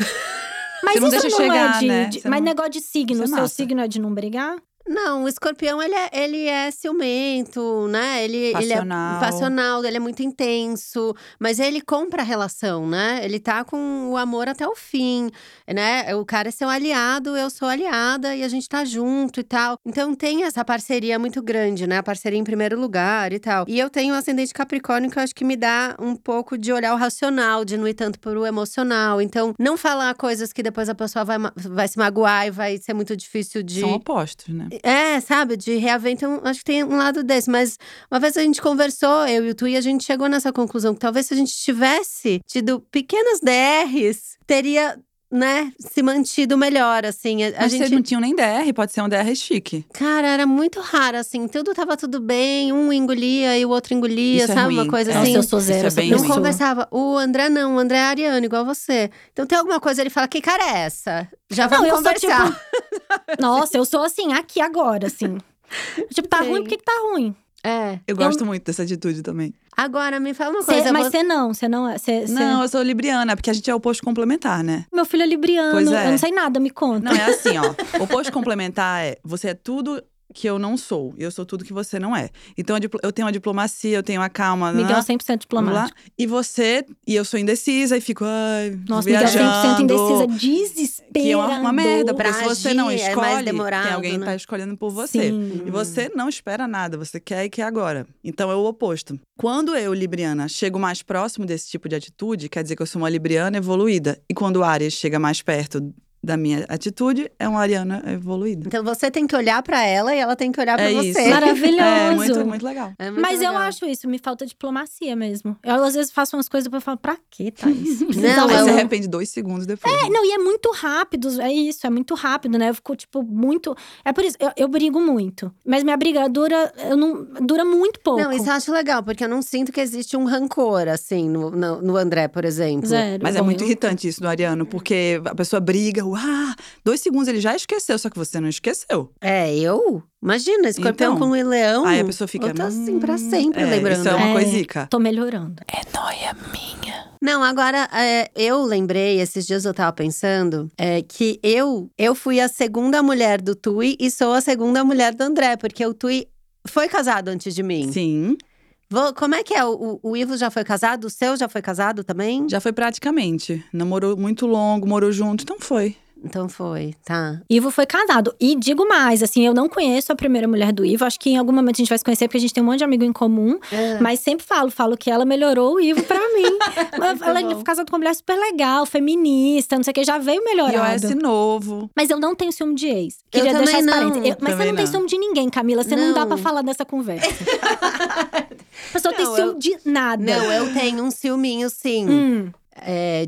Mas Você não isso deixa não chegar, é de. né? de- mas não- negócio de signo, é seu massa. signo é de não brigar? Não, o escorpião, ele é, ele é ciumento, né? Ele, ele Passional. é passional, ele é muito intenso. Mas ele compra a relação, né? Ele tá com o amor até o fim, né? O cara é seu aliado, eu sou aliada e a gente tá junto e tal. Então tem essa parceria muito grande, né? A parceria em primeiro lugar e tal. E eu tenho um ascendente capricórnio que eu acho que me dá um pouco de olhar o racional, de não ir tanto pro emocional. Então, não falar coisas que depois a pessoa vai, vai se magoar e vai ser muito difícil de… São opostos, né? É, sabe, de reaver. Então, acho que tem um lado desse. Mas uma vez a gente conversou, eu e o Tu, e a gente chegou nessa conclusão que talvez se a gente tivesse tido pequenas DRs, teria, né, se mantido melhor, assim. A, a Mas gente. vocês não tinham nem DR, pode ser um DR chique. Cara, era muito raro, assim. Tudo tava tudo bem, um engolia e o outro engolia, Isso é sabe? Uma ruim. coisa É. Nossa, assim. eu sou zero, Isso é bem Não ruim. conversava. O André não, o André é ariano, igual você. Então tem alguma coisa, ele fala: que cara é essa? Já Não, vamos eu sou conversar. *laughs* Nossa, eu sou assim, aqui agora, assim. *laughs* tipo, tá Sim. ruim, por que, que tá ruim? É. Eu gosto muito dessa atitude também. Agora, me fala uma Cê- coisa. mas vo- você não, você não é. Cê, cê- Não, eu sou libriana, porque a gente é oposto complementar, né? Meu filho é libriano, Pois é. eu não sei nada, me conta. Não, é assim, ó. Oposto complementar é você é tudo que eu não sou, e eu sou tudo que você não é. Então eu tenho a diplomacia, eu tenho a calma. Miguel é né? 100% Vamos lá. diplomático. E você, e eu sou indecisa e fico, ai, Nossa, Miguel é 100% viajando. indecisa, desesperado. Que é uma, uma merda, porque se você não é escolhe, mais demorado, tem alguém que né? tá escolhendo por você. Sim. E você não espera nada, você quer e quer agora. Então é o oposto. Quando eu, Libriana, chego mais próximo desse tipo de atitude, quer dizer que eu sou uma Libriana evoluída. E quando o Aries chega mais perto da minha atitude, é uma Ariana evoluída. Então você tem que olhar pra ela e ela tem que olhar pra É você. isso. *laughs* Maravilhoso. É muito, muito legal. É muito Mas eu legal. acho isso, me falta diplomacia mesmo. Eu às vezes faço umas coisas depois eu falo, pra quê, Thaís? *laughs* Não, Aí eu- você arrepende dois segundos depois. É, não, e é muito rápido, é isso, é muito rápido, né? Eu fico, tipo, muito. É por isso, eu, eu brigo muito. Mas minha briga dura, eu não, dura muito pouco. Não, isso eu acho legal, porque eu não sinto que existe um rancor, assim, no, no, no André, por exemplo. Zero. Mas é Bom, muito eu- irritante isso do Ariano, porque a pessoa briga, ah, dois segundos ele já esqueceu, só que você não esqueceu. É, eu? Imagina, escorpião Então, com um leão. Aí a pessoa fica. Eu tô assim "Hum, pra sempre, é, lembrando. Isso é uma É. coisica. Tô melhorando. É nóia minha. Não, agora, é, eu lembrei, esses dias eu tava pensando, é, que eu, eu fui a segunda mulher do Tui e sou a segunda mulher do André, porque o Tui foi casado antes de mim. Sim, como é que é? O, o, Ivo já foi casado? O seu já foi casado também? já foi praticamente. Namorou muito longo, morou junto, então foi. Então foi, tá. Ivo foi casado. E digo mais, assim, eu não conheço a primeira mulher do Ivo. Acho que em algum momento a gente vai se conhecer, porque a gente tem um monte de amigo em comum. Mas sempre falo, falo que ela melhorou o Ivo pra mim. *laughs* Ela é bom. casada com uma mulher super legal, feminista, não sei o que, já veio melhorado. iOS novo. Mas eu não tenho ciúme de ex. Eu Queria também deixar esse não. parênteses. Eu- mas você Também não tem não. ciúme de ninguém, Camila. Você não, dá Não. pra falar dessa conversa. *laughs* a pessoa tem Não, ciúme eu- de nada. Não, eu tenho um ciúminho, sim. Hum, É,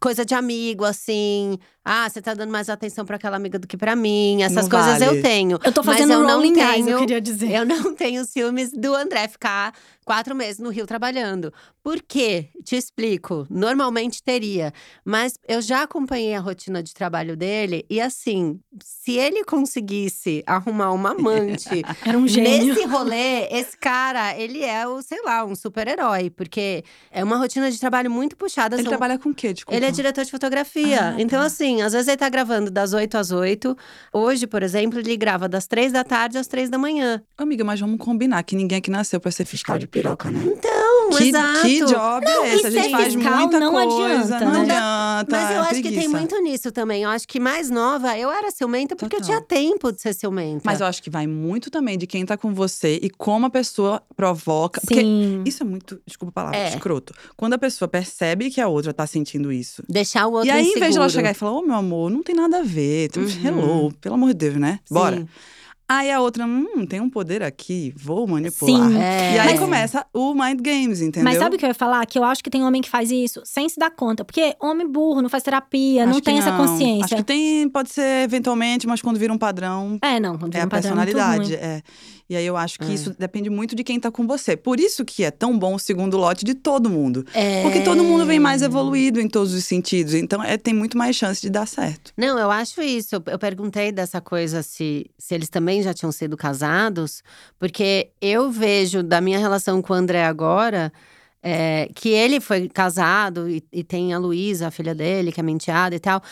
coisa de amigo, assim. Ah, você tá dando mais atenção pra aquela amiga do que pra mim. Essas Não coisas vale. eu tenho. eu tô Mas fazendo eu não eyes, eu tenho- queria dizer. Eu não *laughs* tenho ciúmes do André ficar quatro meses no Rio trabalhando. Por quê? Te explico. Normalmente teria, mas eu já acompanhei a rotina de trabalho dele e assim, se ele conseguisse arrumar uma amante *laughs* Era um gênio. Nesse rolê, esse cara, ele é o, sei lá, um super-herói, porque é uma rotina de trabalho muito puxada. Ele são- trabalha com o quê? Desculpa. ele é diretor de fotografia. Ah, então, tá. assim, às vezes ele tá gravando das 8 às 8. Hoje, por exemplo, ele grava das 3 da tarde às 3 da manhã. Amiga, mas vamos combinar que ninguém aqui nasceu pra ser fiscal de piroca, né? Então, que, exato. que job é esse? A gente faz fiscal muita não coisa. adianta, não né? adianta. Mas eu é acho que tem preguiça. muito nisso também. Eu acho que mais nova, eu era ciumenta porque eu Total. tinha tempo de ser ciumenta. Mas eu acho que vai muito também de quem tá com você e como a pessoa provoca. Porque Sim. isso é muito, desculpa a palavra, É. escroto. Quando a pessoa percebe que a outra tá sentindo isso. Deixar o outro e aí, em vez de ela inseguro. chegar e falar, ô meu amor, não tem nada a ver. Uhum. Hello, pelo amor de Deus, né? Bora. Aí a outra, hum, tem um poder aqui, vou manipular. Sim. É. E aí Mas- começa o mind games, entendeu? Mas sabe o que eu ia falar? Que eu acho que tem homem que faz isso sem se dar conta. Porque homem burro, não faz terapia, não Acho que tem essa não. consciência. Acho que tem, pode ser eventualmente, mas quando vira um padrão, É, não, quando é vira a um padrão, é muito personalidade. É. E aí eu acho que É. isso depende muito de quem tá com você. Por isso que é tão bom o segundo lote de todo mundo. É. Porque todo mundo vem mais evoluído em todos os sentidos. Então é, tem muito mais chance de dar certo. Não, eu acho isso. Eu perguntei dessa coisa se, se eles também já tinham sido casados, porque eu vejo da minha relação com o André agora. é, que ele foi casado e, e tem a Luísa, a filha dele, que é menteada e tal.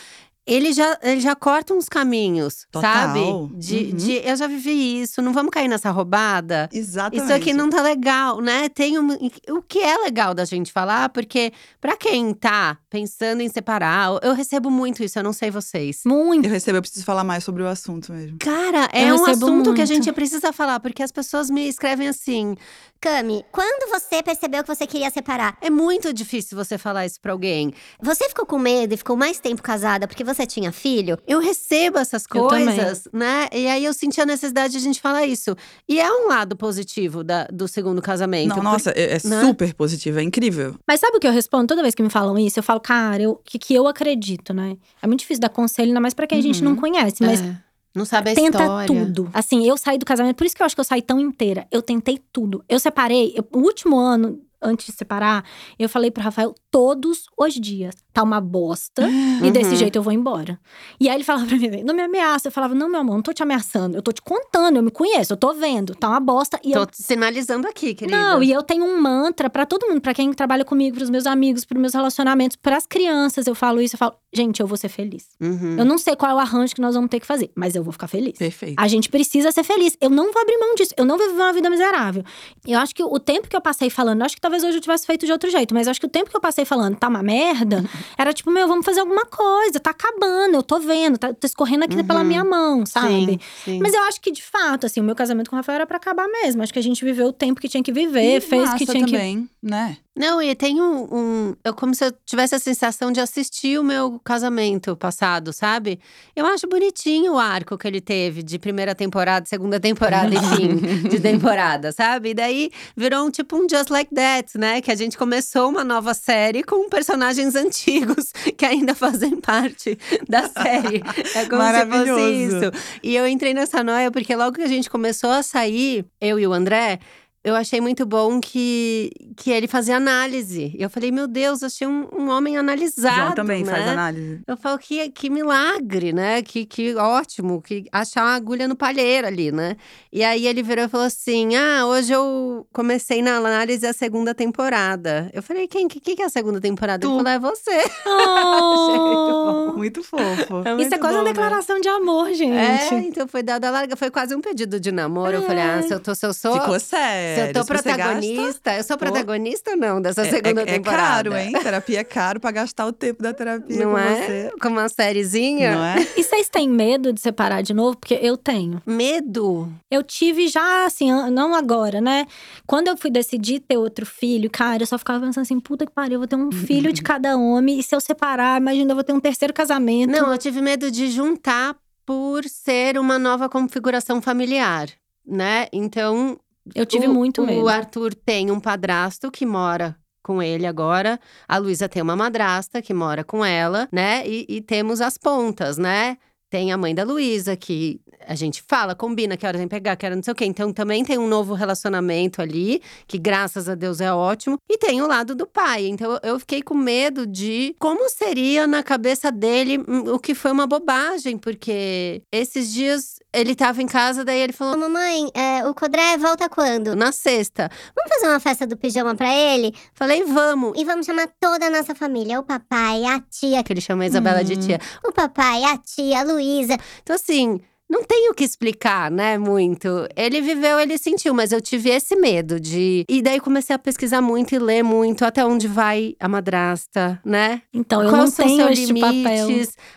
Ele já, ele já corta uns caminhos, Total. sabe? De, Uhum. de eu já vivi isso, não vamos cair nessa roubada. Exatamente. Isso aqui não tá legal, né? Tem um, o que é legal da gente falar, porque pra quem tá pensando em separar, eu recebo muito isso, eu não sei vocês. Muito. Eu recebo, eu preciso falar mais sobre o assunto mesmo. Cara, é Eu um assunto que a muito. gente precisa falar, porque as pessoas me escrevem assim. Cami, quando você percebeu que você queria separar, É muito difícil você falar isso pra alguém. você ficou com medo e ficou mais tempo casada porque você tinha filho? Eu recebo essas coisas, né? E aí eu senti a necessidade de a gente falar isso. E é um lado positivo da- do segundo casamento. Não, por- nossa, é, é né? super positivo, é incrível. Mas sabe o que eu respondo toda vez que me falam isso? Eu falo, cara, eu, que, que eu acredito, né? É muito difícil dar conselho, ainda mais pra quem a gente não conhece. Mas É. Não sabe a tenta história. tudo. Assim, eu saí do casamento, por isso que eu acho que eu saí tão inteira. Eu tentei tudo. Eu separei, eu- o último ano antes de separar, eu falei pro Rafael todos os dias: tá uma bosta e desse Uhum. jeito eu vou embora. E aí ele falava pra mim: não me ameaça. Eu falava: não, meu amor, não tô te ameaçando. Eu tô te contando, eu me conheço, eu tô vendo, tá uma bosta. E Tô eu te sinalizando aqui, querida. não, e eu tenho um mantra pra todo mundo, pra quem trabalha comigo, pros meus amigos, pros meus relacionamentos, pras crianças. Eu falo isso, eu falo, gente, eu vou ser feliz. Uhum. Eu não sei qual é o arranjo que nós vamos ter que fazer, mas eu vou ficar feliz. Perfeito. A gente precisa ser feliz. Eu não vou abrir mão disso. Eu não vou viver uma vida miserável. Eu acho que o tempo que eu passei falando, eu acho que talvez hoje eu tivesse feito de outro jeito, mas eu acho que o tempo que eu passei falando, tá uma merda, era tipo, meu, vamos fazer alguma coisa, tá acabando, eu tô vendo, tá, tá escorrendo aqui pela Uhum. minha mão, sabe? Sim, sim. Mas eu acho que, de fato, assim, o meu casamento com o Rafael era pra acabar mesmo. Acho que a gente viveu o tempo que tinha que viver, E fez o que tinha que. também, né? Não, e tem um, um. Eu como se eu tivesse a sensação de assistir o meu casamento passado, sabe? Eu acho bonitinho o arco que ele teve de primeira temporada, segunda temporada, enfim, *laughs* de temporada, sabe? E daí virou um tipo um Just Like That, né? Que a gente começou uma nova série com personagens *laughs* antigos que ainda fazem parte da série. É como se fosse Maravilhoso. isso. E eu entrei nessa noia porque logo que a gente começou a sair, eu e o André, eu achei muito bom que, que ele fazia análise. E eu falei, meu Deus, achei um, um homem analisado. João também né? faz análise. Eu falo que, que milagre, né? Que, que ótimo, que achar uma agulha no palheiro ali, né? E aí ele virou e falou assim: Ah, hoje eu comecei na análise a segunda temporada. Eu falei, quem? O que, que é a segunda temporada? Ele Tu. falou, é você. *laughs* *laughs* Oh! Muito fofo. É Isso muito é quase uma bom, né? declaração de amor, gente. É, então foi dada a larga, foi quase um pedido de namoro. Eu falei, ah, se eu, tô, se eu sou. Ficou sério. Se eu tô Se você gasta, protagonista, eu sou protagonista ou não dessa é- segunda é, é temporada? caro, hein? Terapia é caro pra gastar o tempo da terapia Não com é? você. Com uma sériezinha? Não é? E vocês têm medo de separar de novo? Porque eu tenho. Medo. Eu tive já, assim, não agora, né? Quando eu fui decidir ter outro filho, cara, eu só ficava pensando assim: puta que pariu, eu vou ter um *laughs* filho de cada homem. E se eu separar, imagina, eu vou ter um terceiro casamento. Não, eu tive medo de juntar por ser uma nova configuração familiar, né? Então. Eu tive o, muito medo. O Arthur tem um padrasto que mora com ele agora. A Luísa tem uma madrasta que mora com ela, né? E, e temos as pontas, né? Tem a mãe da Luísa, que a gente fala, combina que hora vem pegar, que hora não sei o quê. Então também tem um novo relacionamento ali, que graças a Deus é ótimo. E tem o lado do pai. Então eu fiquei com medo de como seria na cabeça dele, hum, o que foi uma bobagem, porque esses dias ele tava em casa, daí ele falou. Mamãe, é, o Codré volta quando? Na sexta. Vamos fazer uma festa do pijama pra ele? Falei, vamos. E vamos chamar toda a nossa família. O papai, a tia, Que ele chama a Isabela de Hum. tia. o papai, a tia, a Luísa. Então, assim, não tem o que explicar, né, muito. Ele viveu, ele sentiu, mas eu tive esse medo de. E daí comecei a pesquisar muito e ler muito até onde vai a madrasta, né? Então, eu não são tenho seus este papel.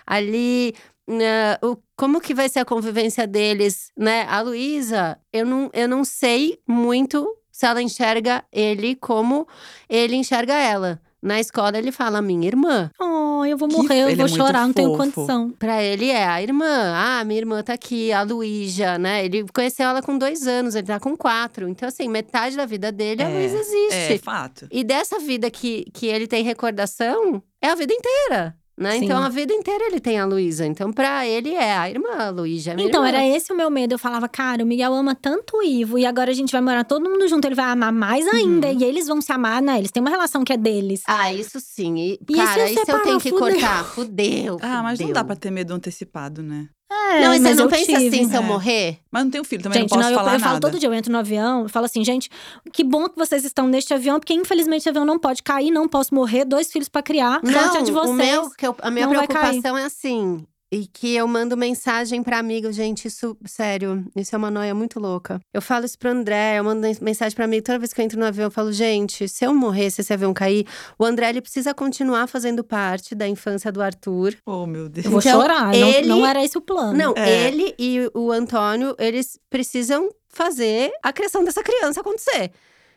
ali. né, o, como que vai ser a convivência deles, né? A Luísa, eu não, eu não sei muito se ela enxerga ele como ele enxerga ela. Na escola ele fala minha irmã. Oh, eu vou morrer, eu ele vou é chorar, não tenho condição. Pra ele é a irmã. Ah, minha irmã tá aqui, a Luísa, né? Ele conheceu ela com dois anos, ele tá com quatro. Então, assim, metade da vida dele, a É, Luísa existe. É fato. E dessa vida que, que ele tem recordação, é a vida inteira. Né? Então, a vida inteira ele tem a Luísa. Então, pra ele é a irmã, a Luísa é Então, irmã. era esse o meu medo. Eu falava, cara, o Miguel ama tanto o Ivo e agora a gente vai morar todo mundo junto, ele vai amar mais ainda. Uhum. E eles vão se amar, né? Eles têm uma relação que é deles. Ah, isso sim. E, E cara, isso eu tenho que fudeu. cortar. Fudeu. Ah, mas não fudeu. dá pra ter medo antecipado, né? É, Não, e você mas não eu pensa tive. assim, se eu É. morrer? Mas não tenho filho, também Gente, não posso eu, falar eu falo nada. todo dia, eu entro no avião, eu falo assim, gente, que bom que vocês estão neste avião, porque infelizmente esse avião não pode cair, não posso morrer, dois filhos pra criar. sorte é de vocês. o meu, que eu- a minha não preocupação é assim. E que eu mando mensagem pra amigo, gente, isso, sério, isso é uma noia muito louca. Eu falo isso pro André, eu mando mensagem pra amigo, toda vez que eu entro no avião, eu falo, gente, se eu morrer, se esse avião cair, o André, ele precisa continuar fazendo parte da infância do Arthur. Oh, meu Deus. Eu vou Então, chorar, ele- não, não era esse o plano. Não, É. ele e o Antônio, eles precisam fazer a criação dessa criança acontecer.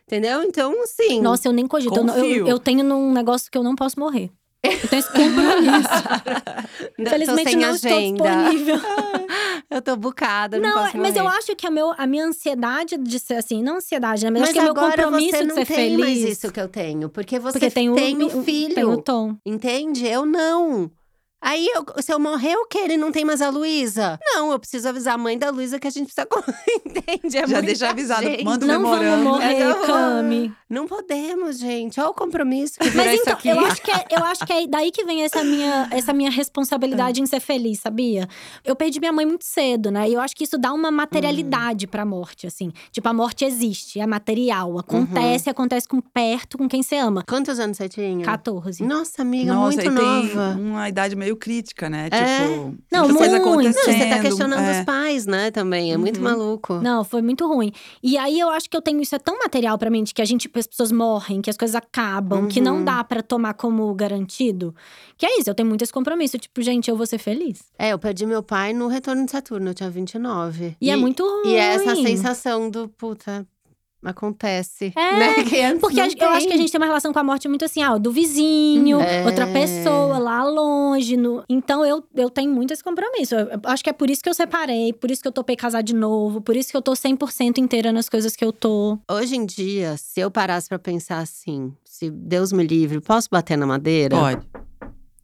Entendeu? Então, assim. Nossa, eu nem cogito. Eu, eu, eu tenho num negócio que eu não posso morrer. Eu tenho esse compromisso. *laughs* Infelizmente não estou agenda. disponível. *laughs* Eu tô bucada, não, Não, posso mas eu acho que a, meu, a minha ansiedade de ser assim, não ansiedade, né? Mas, Mas acho que é meu compromisso você de não ser tem feliz. mais isso que eu tenho. Porque você porque tem tem o o- filho. Tem o Tom. Entende? Eu não. Aí, eu- se eu morrer, o quê? Ele não tem mais a Luísa? Não, eu preciso avisar a mãe da Luísa que a gente precisa. *laughs* Entende? É Já deixa avisado, gente. manda um Não vamos morrer, Eu não- Cami. Não podemos, gente. Olha o compromisso que Mas então, aqui. eu acho, que é, eu acho que é daí que vem essa minha, essa minha responsabilidade em ser feliz, sabia? Eu perdi minha mãe muito cedo, né? E eu acho que isso dá uma materialidade pra morte, assim. Tipo, a morte existe, é material. Acontece, acontece com perto, com quem você ama. Quantos anos você tinha? 14. Nossa, amiga, Nossa, muito nova. tem uma idade meio crítica, né? É. Tipo, Não, muita coisa muito. Não, acontecendo. você tá questionando é. os pais, né, também. É muito Uhum. maluco. Não, foi muito ruim. E aí eu acho que eu tenho isso é tão material pra mim, de que a gente, as pessoas morrem, que as coisas acabam, que não Uhum. dá pra tomar como garantido. Que é isso, eu tenho muito esse compromisso. Tipo, gente, eu vou ser feliz. É, eu perdi meu pai no retorno de Saturno, eu tinha 29. E, é muito ruim. E é essa sensação do, puta, acontece. É, né? *laughs* Porque eu acho que a gente tem uma relação com a morte muito assim, ah, do vizinho, É. outra pessoa lá longe. no- Então eu, eu tenho muito esse compromisso. Eu, eu acho que é por isso que eu separei, por isso que eu topei casar de novo, por isso que eu tô 100% inteira nas coisas que eu tô. Hoje em dia, se eu parasse pra pensar assim, se Deus me livre, posso bater na madeira? Pode.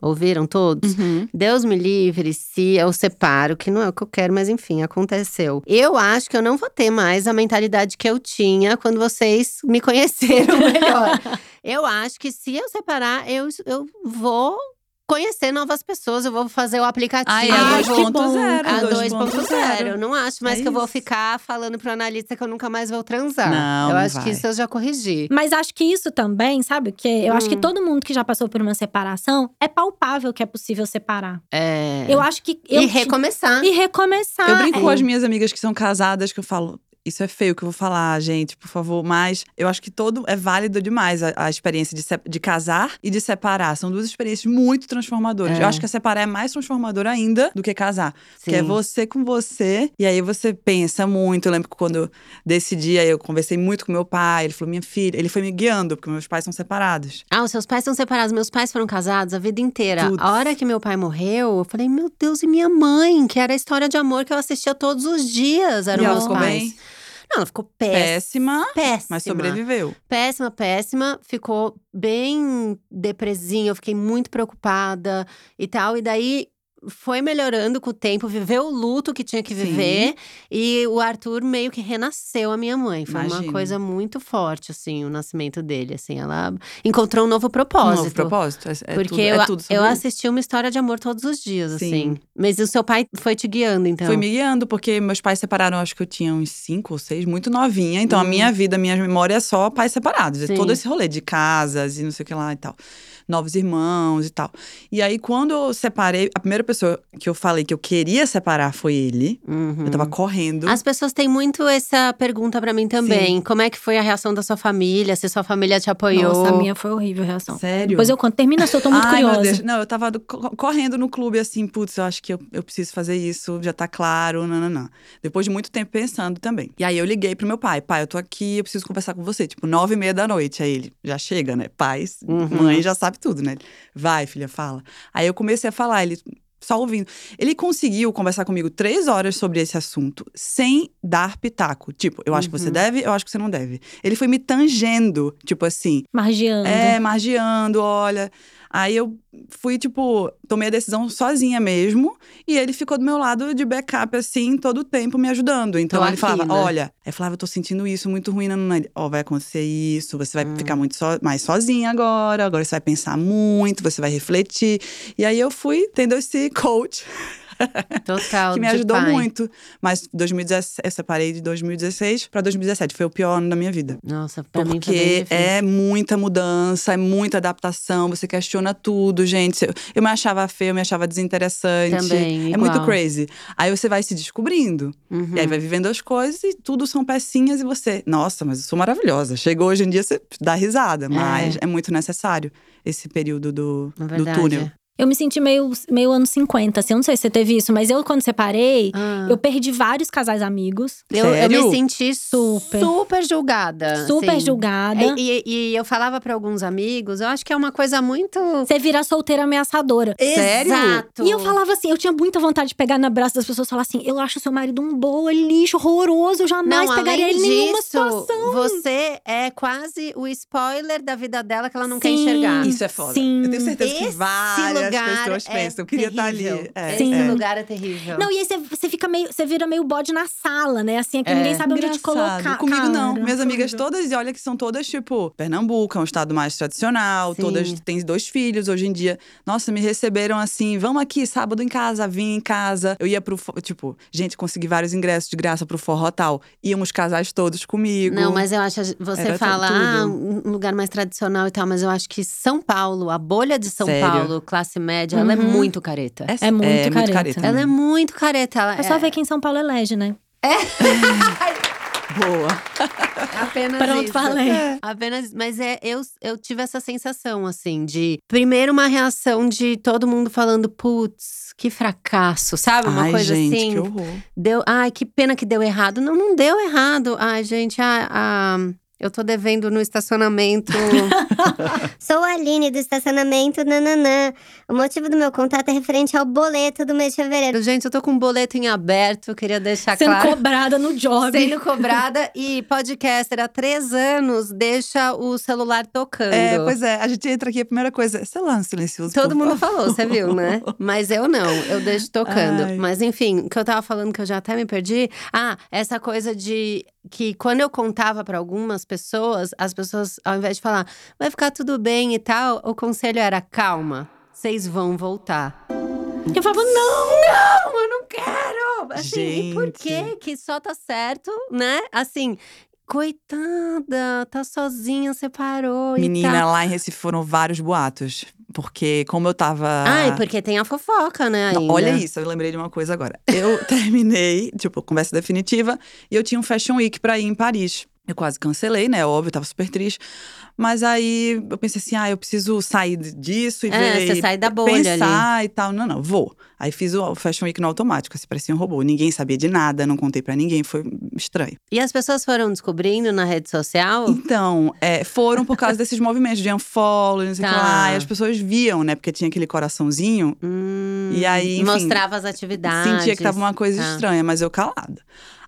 Ouviram todos? Uhum. Deus me livre se eu separo, que não é o que eu quero, mas enfim, aconteceu. Eu acho que eu não vou ter mais a mentalidade que eu tinha quando vocês me conheceram *laughs* melhor. *laughs* eu acho que se eu separar, eu, eu vou conhecer novas pessoas, eu vou fazer o aplicativo. Ai, que bom. 2.0. A 2.0. 2.0. Eu não acho mais É que eu vou ficar falando pro analista que eu nunca mais vou transar. Não, eu não acho que vai. isso eu já corrigi. Mas acho que isso também, sabe o quê? Eu acho que Hum. todo mundo que já passou por uma separação é palpável que é possível separar. É. Eu acho que. Eu e ti- recomeçar. E recomeçar. Eu brinco É. com as minhas amigas que são casadas, que eu falo. Isso é feio que eu vou falar, gente, por favor. Mas eu acho que todo é válido demais a, a experiência de, se- de casar e de separar. São duas experiências muito transformadoras. É. Eu acho que a separar é mais transformadora ainda do que casar. Que é Sim. você com você. E aí você pensa muito. Eu lembro que quando decidi, aí eu conversei muito com meu pai. Ele falou, minha filha, ele foi me guiando, porque meus pais são separados. Ah, os seus pais são separados. Meus pais foram casados a vida inteira. Putz. A hora que meu pai morreu, eu falei, meu Deus, e minha mãe? Que era a história de amor que eu assistia todos os dias. Eram E meus pais. bem? Não, ela ficou péssima. Péssima, Péssima. mas sobreviveu. Péssima, péssima. Ficou bem depresinha. Eu fiquei muito preocupada e tal. E daí, foi melhorando com o tempo, viveu o luto que tinha que Sim. viver. E o Arthur meio que renasceu a minha mãe. Foi uma Imagino. coisa muito forte, assim, o nascimento dele. Assim, ela encontrou um novo Um propósito. novo propósito. É, é Porque tudo, eu, é tudo eu assisti uma história de amor todos os dias, Sim. assim. Mas o seu pai foi te guiando, então. Foi me guiando, porque meus pais separaram, acho que eu tinha uns cinco ou seis, muito novinha. Então, a minha vida, a minha memória é só pais separados. É Sim. todo esse rolê de casas e não sei o que lá e tal. Novos irmãos e tal. E aí, quando eu separei, a primeira pessoa que eu falei que eu queria separar foi ele. Uhum. Eu tava correndo. As pessoas têm muito essa pergunta pra mim também. Como é que foi a reação da sua família? Se sua família te apoiou? Nossa, a minha foi horrível a reação. Sério? Depois eu conto. Termina, se eu tô muito *laughs* Ai, meu curiosa. Deus. Não, eu tava do- co- correndo no clube assim, putz, eu acho que eu, eu preciso fazer isso, já tá claro, nananã. Depois de muito tempo pensando também. E aí eu liguei pro meu pai, pai, eu tô aqui, eu preciso conversar com você. Tipo, nove e meia da noite. Aí ele, já chega, né? Pais, Uhum. mãe já sabe tudo, né? Vai, filha, fala. Aí eu comecei a falar, ele só ouvindo. Ele conseguiu conversar comigo três horas sobre esse assunto, sem dar pitaco. Tipo, eu acho que você Uhum. deve, eu acho que você não deve. Ele foi me tangendo, tipo assim, Margiando. é, margeando, olha. Aí eu fui, tipo, tomei a decisão sozinha mesmo. E ele ficou do meu lado de backup, assim, todo o tempo me ajudando. Então Tô ele aqui, falava: olha, eu falava, eu tô sentindo isso muito ruim na Ó, vai acontecer isso, você vai Hum. ficar muito so- mais sozinha agora, agora você vai pensar muito, você vai refletir. E aí eu fui tendo esse *laughs* coach *laughs* Total. que me ajudou pai. muito. Mas 2017, eu separei de 2016 pra 2017. Foi o pior ano da minha vida. Nossa, pra mim foi bem Porque difícil. é muita mudança, é muita adaptação, você questiona tudo, gente. Eu, me achava feia, eu me achava desinteressante. Também, é igual. muito crazy. Aí você vai se descobrindo. Uhum. E aí vai vivendo as coisas e tudo são pecinhas e você. Nossa, mas eu sou maravilhosa. Chegou hoje em dia, você dá risada. Mas é, muito necessário esse período do, do túnel. Eu me senti meio, meio anos 50, assim. Eu não sei se você teve isso, mas eu, quando separei, Ah. eu perdi vários casais amigos. Eu, eu me senti super, super julgada. Super assim. julgada. E, e- e eu falava pra alguns amigos, eu acho que é uma coisa muito. Você vira solteira ameaçadora. Sério? Exato. E eu falava assim, eu tinha muita vontade de pegar no abraço das pessoas e falar assim: eu acho seu marido um boa lixo, horroroso, eu jamais Não, pegaria ele em nenhuma situação. você é quase o spoiler da vida dela que ela não quer Sim. enxergar. Isso é foda. Sim. Eu tenho certeza que Esse várias lugar pessoas é pensam. Eu queria estar ali. terrível. É, Sim. Esse é. lugar é terrível. Não, e aí você, você fica meio. Você vira meio bode na sala, né? Assim, é que É. ninguém sabe onde te Engraçado. colocar. Comigo não. Minhas amigas Horrível. todas, e olha que são todas, tipo, Pernambuco, é um estado mais tradicional, Sim. todas têm dois filhos hoje em dia. Nossa, me receberam assim, vamos aqui, sábado em casa, vim em casa. Eu ia pro, tipo, gente, consegui vários ingressos de graça pro forró tal. Íamos casais todos comigo. Não, mas eu acho, você Era fala, ah, um lugar mais tradicional e tal, mas eu acho que São Paulo, a bolha de São Sério? Paulo, classe média, ela é Uhum. muito careta. É muito careta. Ela é muito careta. Ela É só ver quem São Paulo elege, né? *laughs* Boa. Apenas Pronto, isso. falei. Apenas, mas é, eu, eu tive essa sensação, assim, de… Primeiro uma reação de todo mundo falando, putz, que fracasso, sabe? Uma Ai, coisa gente, assim. que horror. Deu, ai, que pena que deu errado. Não, não deu errado. Ai, gente, a, a- eu tô devendo no estacionamento. *laughs* Sou a Aline do estacionamento Nananã. O motivo do meu contato é referente ao boleto do mês de fevereiro. gente, eu tô com um boleto em aberto, queria deixar Sendo claro. cobrada no job. Sendo cobrada e podcaster há três anos deixa o celular tocando. É, pois é, a gente entra aqui, a primeira coisa é celular silencioso. Todo por mundo favor. falou, você viu, né? *laughs* Mas eu não, eu deixo tocando. Ai. Mas enfim, o que eu tava falando que eu já até me perdi. Ah, essa coisa de que quando eu contava pra algumas pessoas, as pessoas, ao invés de falar, vai ficar tudo bem e tal, o conselho era calma, vocês vão voltar. Eu falava, não! Não, eu não quero! Assim, e por Gente. que que só tá certo, né? Assim, coitada, tá sozinha, separou e Menina, tal. lá em Recife foram vários boatos. Porque como eu tava. Ai, porque tem a fofoca, né, Não, olha isso, eu lembrei de uma coisa agora. Eu *laughs* terminei, tipo, conversa definitiva, e eu tinha um Fashion Week pra ir em Paris. Eu quase cancelei, né? Óbvio, eu tava super triste. Mas aí eu pensei assim, ah, eu preciso sair disso e É, ver. você sai da bolha Pensar e tal. Não, não, vou. Aí fiz o Fashion Week no automático, assim, parecia um robô. Ninguém sabia de nada, não contei pra ninguém, foi estranho. E as pessoas foram descobrindo na rede social? Então, é, foram por causa desses movimentos de unfollow, não sei o que Tá. lá. E as pessoas viam, né? Porque tinha aquele coraçãozinho. Hum, E aí, enfim, Mostrava as atividades. Sentia que tava uma coisa Tá. estranha, mas eu calada.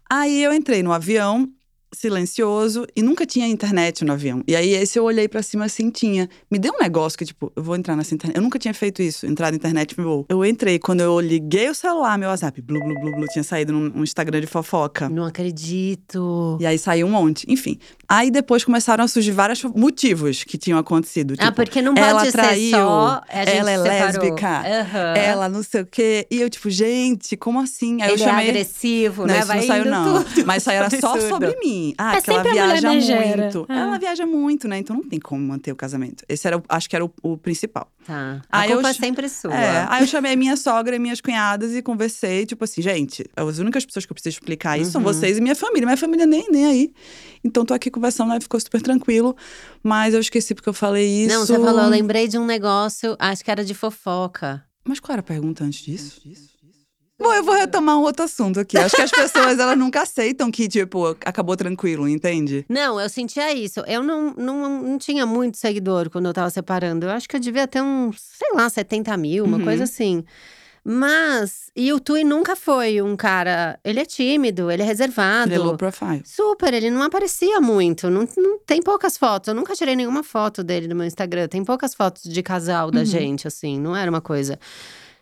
Aí eu entrei no avião silencioso e nunca tinha internet no avião. E aí esse eu olhei pra cima assim, tinha. Me deu um negócio que tipo, eu vou entrar nessa internet. Eu nunca tinha feito isso, entrar na internet, meu. Eu entrei quando eu liguei o celular, meu WhatsApp, blu blu blu blu, tinha saído num, num Instagram de fofoca. Não acredito. E aí saiu um monte. Enfim. Aí depois começaram a surgir vários motivos que tinham acontecido. ah, tipo, porque não pode ela ser traiu, só. Ela é separou. lésbica, Aham. ela não sei o quê. E eu, tipo, gente, como assim? Aí Ele eu chamei. é agressivo, Não, né? isso Vai não saiu, não. tudo. Mas aí era *laughs* só sobre mim. Ah, É porque ela viaja muito. É. Ela viaja muito, né? Então não tem como manter o casamento. Esse era, o- acho que era o, o principal. Tá. A Aí eu culpa é ch- sempre sua. É, aí eu chamei minha sogra e minhas cunhadas e conversei, tipo assim, gente, as únicas pessoas que eu preciso explicar isso são Uhum. vocês e minha família. Minha família nem, nem aí. Então tô aqui conversando, aí ficou super tranquilo. Mas eu esqueci porque eu falei isso. Não, você falou, eu lembrei de um negócio, acho que era de fofoca. Mas qual era a pergunta antes disso? Bom, eu vou retomar um outro assunto aqui. Acho que as pessoas, elas nunca aceitam que, tipo, acabou tranquilo, entende? Não, eu sentia isso. Eu não, não, não tinha muito seguidor quando eu tava separando. Eu acho que eu devia ter uns, sei lá, 70 mil, uma Uhum. coisa assim. Mas, e o Tui nunca foi um cara. Ele é tímido, ele é reservado. Ele é low profile. Super, ele não aparecia muito. Não, não- tem poucas fotos. Eu nunca tirei nenhuma foto dele no meu Instagram. Tem poucas fotos de casal da Uhum. gente, assim. Não era uma coisa.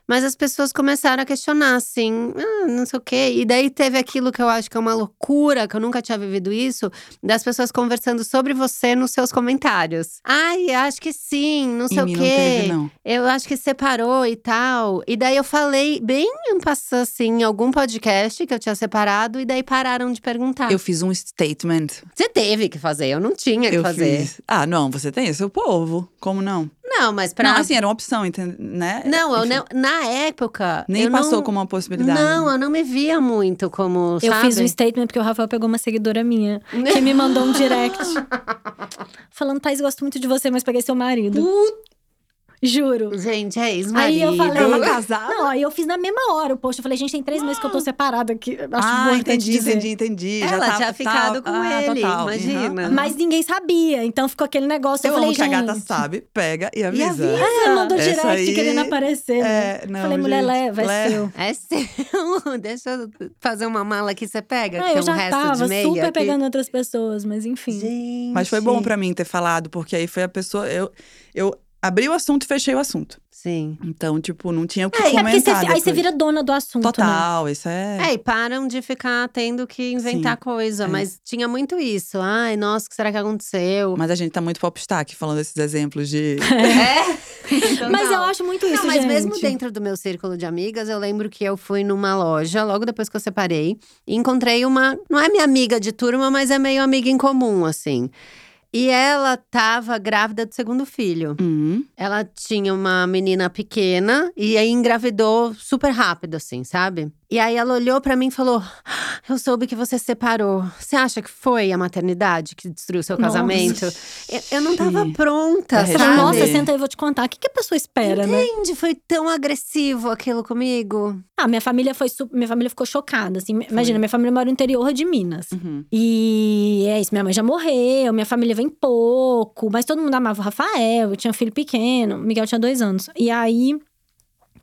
Mas as pessoas começaram a questionar, assim, ah, não sei o quê. E daí teve aquilo que eu acho que é uma loucura, que eu nunca tinha vivido isso, das pessoas conversando sobre você nos seus comentários. Ai, acho que sim, não sei Em o quê. não teve, não. Eu acho que separou e tal. E daí eu falei bem passou assim em algum podcast que eu tinha separado, e daí pararam de perguntar. Eu fiz um statement. Você teve que fazer, eu não tinha que eu fazer. fiz. Ah, não, você tem, é seu povo. Como não? Não, mas pra. Não, assim, era uma opção, entende? né? Não, eu não, na época. Nem eu passou não, como uma possibilidade. Não, eu não me via muito como. Eu sabe? fiz um statement porque o Rafael pegou uma seguidora minha, *laughs* que me mandou um direct. falando, Thaís, gosto muito de você, mas peguei seu marido. Juro. Gente, é Aí ex-marido. eu falei. Ela casada? Não, aí eu fiz na mesma hora o post. Eu falei, gente, tem três meses que eu tô separada aqui. Acho ah, entendi, dizer. entendi, entendi. Já Ela tava- tinha ficado com ah, ele, total. imagina. Uhum. Mas ninguém sabia, então ficou aquele negócio. Eu, eu falei, amo que a gata sabe, pega e avisa. avisa. É, mandou Essa direct aí querendo aparecer. né? É, não, falei, mulher, gente, leva, é leva. seu. É seu. *laughs* Deixa eu fazer uma mala aqui, você pega. Ah, eu um já resto tava de meia super aqui. pegando outras pessoas, mas enfim. Gente. Mas foi bom pra mim ter falado, porque aí foi a pessoa. Eu, eu abri o assunto e fechei o assunto. Sim. Então, tipo, não tinha o que É, comentar. porque você, aí você vira dona do assunto, né? Total, isso é. É, e param de ficar tendo que inventar Sim, coisa. é. Mas tinha muito isso. Ai, nossa, o que será que aconteceu? Mas a gente tá muito popstar aqui falando esses exemplos de. *laughs* É. *laughs* Mas eu acho muito isso, Não, mas gente. mesmo dentro do meu círculo de amigas, eu lembro que eu fui numa loja logo depois que eu separei e encontrei uma. Não é minha amiga de turma, mas é meio amiga em comum, assim. E ela tava grávida do segundo filho. Hum, Ela tinha uma menina pequena e aí engravidou super rápido, assim, sabe? E aí ela olhou pra mim e falou: "Ah, Eu soube que você se separou. Você acha que foi a maternidade que destruiu seu Nossa. casamento? Eu, eu não tava pronta, fala, sabe? nossa, senta aí, eu vou te contar. O que, que a pessoa espera, né? Entende? Foi tão agressivo aquilo comigo. Ah, minha família foi minha família ficou chocada, assim. Imagina, minha família mora no interior de Minas. uhum. E é isso, minha mãe já morreu, minha família vem pouco, mas todo mundo amava o Rafael, eu tinha um filho pequeno, Miguel tinha dois anos. E aí,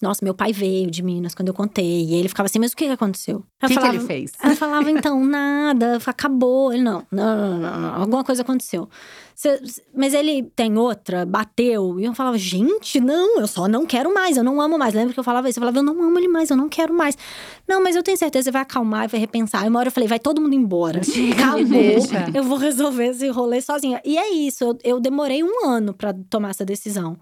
nossa, meu pai veio de Minas quando eu contei, e ele ficava assim, mas o que, que aconteceu? O que, que ele fez? *laughs* Ela falava, então, nada, acabou. Ele, não, não, não, não, não, alguma coisa aconteceu. Cê- mas ele tem outra, bateu. E eu falava, gente, não, eu só não quero mais, eu não amo mais. Lembra que eu falava isso? Eu falava, eu não amo ele mais, eu não quero mais. Não, mas eu tenho certeza, vai acalmar, vai repensar. Aí uma hora eu falei, vai todo mundo embora. *laughs* Acabou. Eu vou resolver esse rolê sozinha. E é isso, eu, eu demorei um ano pra tomar essa decisão.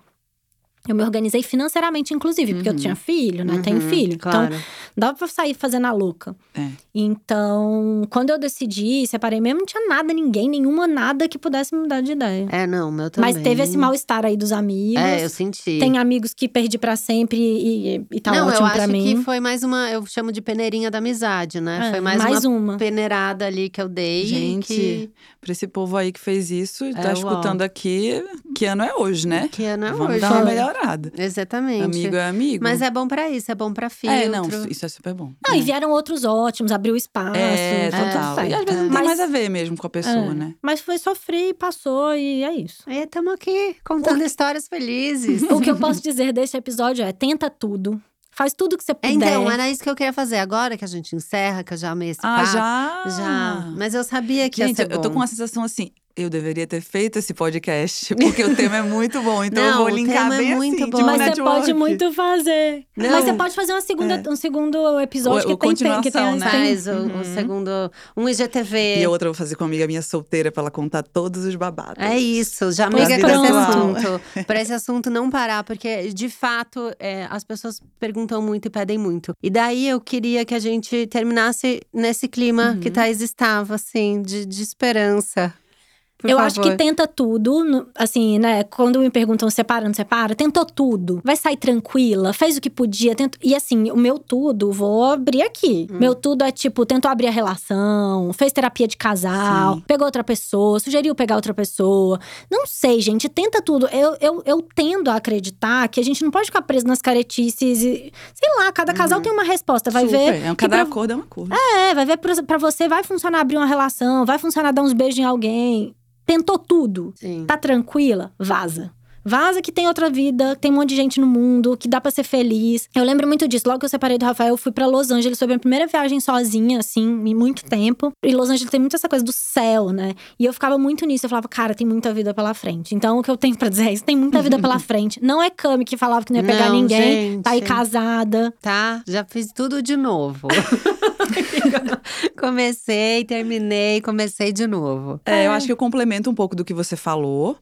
Eu me organizei financeiramente, inclusive, porque eu tinha filho, né? Tenho Uhum, filho. Então, Claro. dava pra sair fazendo a louca. É. Então, quando eu decidi, separei mesmo, não tinha nada, ninguém, nenhuma, nada que pudesse me mudar de ideia. É, não, meu também. Mas teve esse mal-estar aí dos amigos. É, eu senti. Tem amigos que perdi pra sempre e, e, tá não, ótimo eu pra acho mim. que foi mais uma. Eu chamo de peneirinha da amizade, né? É, foi mais, mais uma, uma. peneirada ali que eu dei. Gente, que, pra esse povo aí que fez isso e tá É, escutando aqui, que ano é hoje, né? que ano é Vamos hoje. dar uma Foi. melhorada. Exatamente. Amigo é amigo. Mas é bom pra isso, é bom pra filtro. É, não, isso é super bom. Não, é. e vieram outros ótimos, abriu espaço. É, tá tudo total. E às vezes não tem Mas- mais a ver mesmo com a pessoa, é, né? Mas foi sofrer, passou e é isso. E estamos aqui contando histórias felizes. *laughs* O que eu posso dizer desse episódio é: tenta tudo. Faz tudo que você puder. Então, era isso que eu queria fazer. Agora que a gente encerra, que eu já amei esse Ah, papo. já? Já. Mas eu sabia que Gente, ia ser eu tô bom. com uma sensação assim. Eu deveria ter feito esse podcast, *laughs* porque o tema é muito bom. Então eu Não, vou o linkar tema é bem muito assim, bom. Mas você network. pode muito fazer. Não. Mas você pode fazer uma segunda, É. um segundo episódio ou que tem, tem, que tem, né? Faz o, o segundo. Um IGTV. E outra eu vou fazer com uma amiga minha solteira pra ela contar todos os babados. É isso, já amiga pra esse assunto. *laughs* Pra esse assunto não parar, porque de fato é, as pessoas perguntam muito e pedem muito. E daí eu queria que a gente terminasse nesse clima Uhum. que Thaís estava, assim, de, de esperança. Por eu favor. acho que tenta tudo, assim, né? Quando me perguntam separa, não separa, tentou tudo. Vai sair tranquila, fez o que podia. Tento... E assim, o meu tudo, vou abrir aqui. Hum. Meu tudo é tipo, tentou abrir a relação, fez terapia de casal, Sim. pegou outra pessoa, sugeriu pegar outra pessoa. Não sei, gente, tenta tudo. Eu, eu, eu tendo a acreditar que a gente não pode ficar preso nas caretices e. Sei lá, cada casal tem uma resposta. Vai Uhum. Super. ver. É um, cada pra- acordo é um acordo. é, vai ver pra, pra você, vai funcionar abrir uma relação, vai funcionar dar uns beijos em alguém. Tentou tudo. Sim. Tá tranquila? Vaza. Vaza que tem outra vida, tem um monte de gente no mundo, que dá pra ser feliz. Eu lembro muito disso. Logo que eu separei do Rafael, eu fui pra Los Angeles. Foi a minha primeira viagem sozinha, assim, em muito tempo. E Los Angeles tem muito essa coisa do céu, né? E eu ficava muito nisso. Eu falava, cara, tem muita vida pela frente. Então, o que eu tenho pra dizer é isso: tem muita vida pela *laughs* frente. Não é Cami que falava que não ia pegar Não, ninguém, gente. tá aí casada. Tá? Já fiz tudo de novo. *laughs* *laughs* comecei, terminei, comecei de novo. É, eu acho que eu complemento um pouco do que você falou.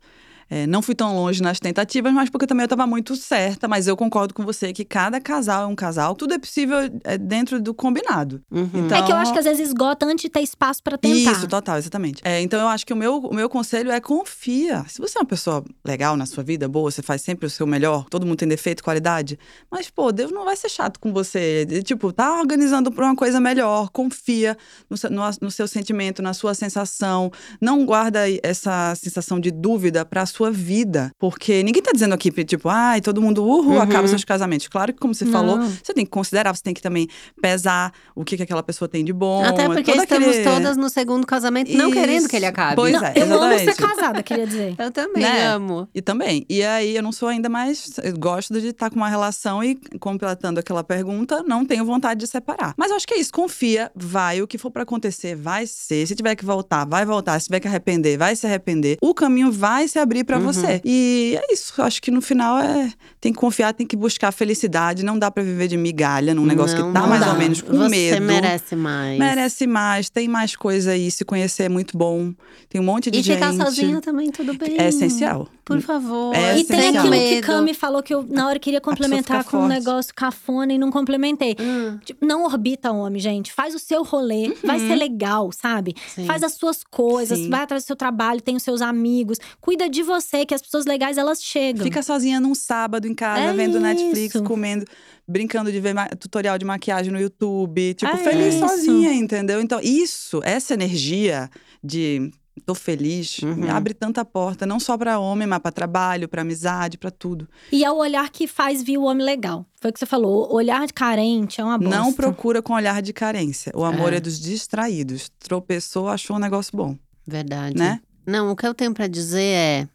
É, não fui tão longe nas tentativas, mas porque também eu estava muito certa. Mas eu concordo com você que cada casal é um casal. Tudo é possível é, dentro do combinado. Uhum. Então, É que eu acho que às vezes esgota antes de ter espaço pra tentar. Isso, total, exatamente. É, então eu acho que o meu, o meu conselho é confia. Se você é uma pessoa legal na sua vida, boa, você faz sempre o seu melhor, todo mundo tem defeito, qualidade. Mas, pô, Deus não vai ser chato com você. Tipo, tá organizando pra uma coisa melhor. Confia no, seu- no, no seu sentimento, na sua sensação. Não guarda essa sensação de dúvida pra sua vida. Porque ninguém tá dizendo aqui, tipo, ai, todo mundo, uhul, Uhum. acaba seus casamentos. Claro que, como você Não. falou, você tem que considerar, você tem que também pesar o que, que aquela pessoa tem de bom. Até porque todo estamos aquele- todas no segundo casamento, não querendo que ele acabe. Pois Não, é, eu amo ser exatamente. casada, queria dizer. *laughs* Eu também Né? amo. E também. E aí, eu não sou ainda mais. Eu gosto de estar com uma relação e completando aquela pergunta, não tenho vontade de separar. Mas eu acho que é isso. Confia, vai. O que for pra acontecer, vai ser. Se tiver que voltar, vai voltar. Se tiver que arrepender, vai se arrepender. O caminho vai se abrir pra você. E é isso. Acho que no final é. Tem que confiar, tem que buscar felicidade. Não dá pra viver de migalha num negócio Não, que tá mais dá. ou menos com Você medo. merece mais. Merece mais, tem mais coisa aí. Se conhecer é muito bom. Tem um monte de E gente. ficar sozinha também, tudo bem. É essencial. Por favor. É E tem aquilo que Medo. Cami falou que eu, na hora, queria complementar com um forte. negócio cafona e não complementei. Hum, Tipo, não orbita homem, gente. Faz o seu rolê. Vai ser legal, sabe? sim. Faz as suas coisas, Sim. vai atrás do seu trabalho, tem os seus amigos. Cuida de você, que as pessoas legais, elas chegam. Fica sozinha num sábado em casa, É vendo Netflix, isso. comendo, brincando de ver tutorial de maquiagem no YouTube. Tipo, É feliz isso. sozinha, entendeu? Então, isso, essa energia de tô feliz, Uhum. me abre tanta porta, não só pra homem, mas pra trabalho, pra amizade, pra tudo. E é o olhar que faz vir o homem legal. Foi o que você falou. O olhar de carente é uma bosta. Não procura com olhar de carência. O amor É. é, dos distraídos. Tropeçou, achou um negócio bom, Verdade. né? Não, o que eu tenho pra dizer é.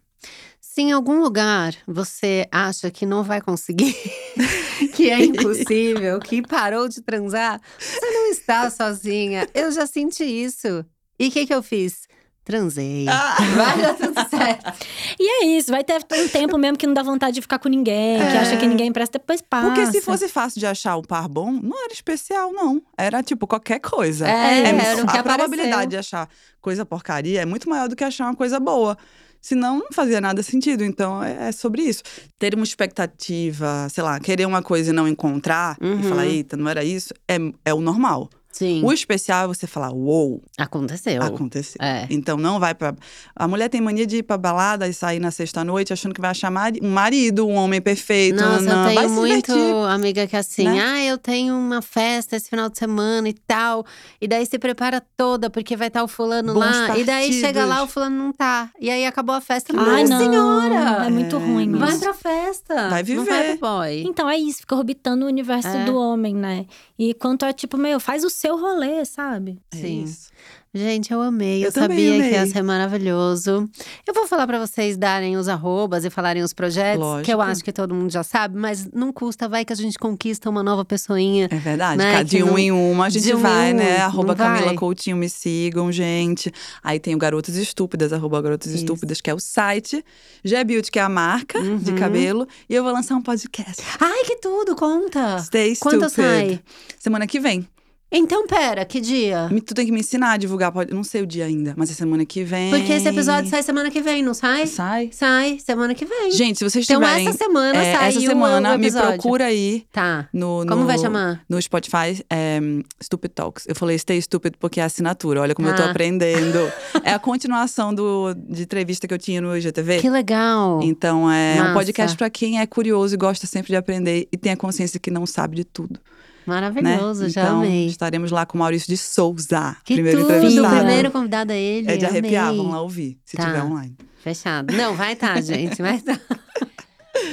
Se em algum lugar você acha que não vai conseguir, *laughs* que é impossível, que parou de transar, você não está sozinha. Eu já senti isso. E o que, que eu fiz? Transei. Ah! *laughs* Vai dar tudo certo. E é isso, vai ter um tempo mesmo que não dá vontade de ficar com ninguém, que É. acha que ninguém presta, depois passa. Porque se fosse fácil de achar um par bom, não era especial, não. Era tipo qualquer coisa. É, era o que a apareceu. probabilidade de achar coisa porcaria é muito maior do que achar uma coisa boa. Senão, não fazia nada sentido. Então, é, é sobre isso. Ter uma expectativa, sei lá, querer uma coisa e não encontrar, Uhum. e falar, eita, não era isso, é, é o normal. Sim. O especial é você falar, uou, Aconteceu. aconteceu. É. Então não vai pra. A mulher tem mania de ir pra balada e sair na sexta-noite achando que vai achar mari- um marido, um homem perfeito. Nossa, não, eu vai tenho se muito amiga que é assim, né? ah, eu tenho uma festa esse final de semana e tal. E daí se prepara toda, porque vai estar o fulano Bons lá. E daí chega lá, o partidos. fulano não tá. E aí acabou a festa. Ai, Nossa não. senhora! É muito É, ruim. Vai isso. pra festa. Vai Não vai viver. pro boy. Então é isso, fica orbitando o universo É. do homem, né? E quanto é tipo, meu, faz o seu rolê, sabe? É Sim. isso. Gente, eu amei. Eu, Eu sabia que ia amei. ser maravilhoso. Eu vou falar pra vocês darem os arrobas e falarem os projetos, que eu Lógico. acho que todo mundo já sabe, mas não custa, vai que a gente conquista uma nova pessoinha. É verdade. Né, De um não- em uma a gente de um vai, um, né? Arroba Camila vai? Coutinho, me sigam, gente. Aí tem o Garotas Estúpidas, arroba Garotas Isso. Estúpidas, que é o site. G Beauty, que é a marca de Uhum. cabelo. E eu vou lançar um podcast. Ai, que tudo, conta! Stay Quando Stupid. sai? Semana que vem. Então, pera, que dia? Me- Tu tem que me ensinar a divulgar. Pode, não sei o dia ainda, mas é semana que vem. Porque esse episódio sai semana que vem, não sai? Sai. Sai, semana que vem. Gente, se vocês então, tiverem. essa semana é, saiu essa semana, o me episódio. procura aí Tá. no, Como no- vai chamar? No Spotify, é Stupid Talks. Eu falei Stay Stupid porque é assinatura. Olha como eu tô Ah. aprendendo. *laughs* é a continuação do, de entrevista que eu tinha no IGTV. Que legal. Então, é Massa. um podcast pra quem é curioso e gosta sempre de aprender e tem a consciência que não sabe de tudo. Né? Maravilhoso, já então, amei. estaremos lá com o Maurício de Souza. Que primeiro tudo, entrevistado. primeiro convidado é ele. É de arrepiar, amei. vamos lá ouvir, se Tá. tiver online. Fechado. Não, vai tá, *laughs* gente, vai tá.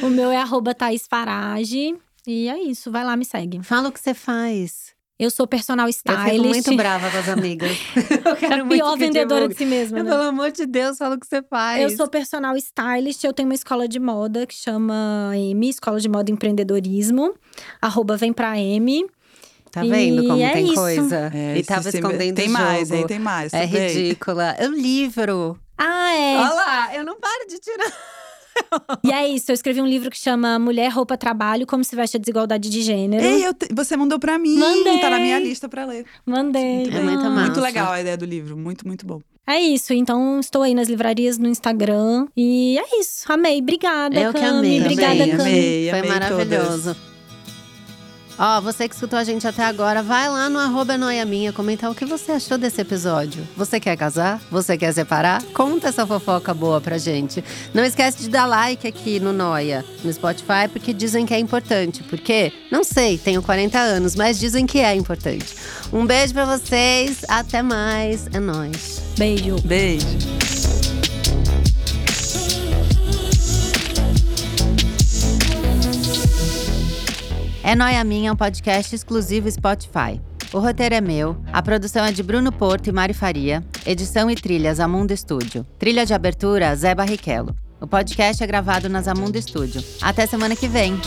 O meu é arroba Thaís Farage. E é isso, vai lá, me segue. Fala o que você faz. Eu sou personal Eu stylist. fico muito brava com as amigas. *laughs* Eu quero a muito pior vendedora de si mesma, né? Pelo amor de Deus, fala o que você faz. Eu sou personal stylist, eu tenho uma escola de moda que chama M, Escola de Moda e Empreendedorismo. Arroba vem pra M. Tá vendo E como é tem isso. coisa? É, e tava escondendo Tem mais, hein? Tem mais. É bem? ridícula. É um livro. Ah, é. Olha lá, eu não paro de tirar. *laughs* E é isso, eu escrevi um livro que chama Mulher, Roupa, Trabalho, Como se veste a desigualdade de gênero. Ei, eu te- você mandou pra mim. Mandei. Tá na minha lista pra ler. Mandei. É muito Ah. massa. Muito legal a ideia do livro. Muito, muito bom. É isso, então estou aí nas livrarias, no Instagram. E é isso, amei. Obrigada, Eu que Cami. amei. Obrigada, Amei, Cami. amei. Foi todas. Ó, você que escutou a gente até agora, vai lá no arroba Noia Minha comentar o que você achou desse episódio. Você quer casar? Você quer separar? Conta essa fofoca boa pra gente. Não esquece de dar like aqui no Noia, no Spotify, porque dizem que é importante. Por quê? Não sei, tenho 40 anos, mas dizem que é importante. Um beijo pra vocês, até mais, é nóis. Beijo. Beijo. É Noia Minha é um podcast exclusivo Spotify. O roteiro é meu, a produção é de Bruno Porto e Mari Faria, edição e trilhas Amundo Estúdio. Trilha de abertura, Zé Barrichello. O podcast é gravado na Zamundo Estúdio. Até semana que vem!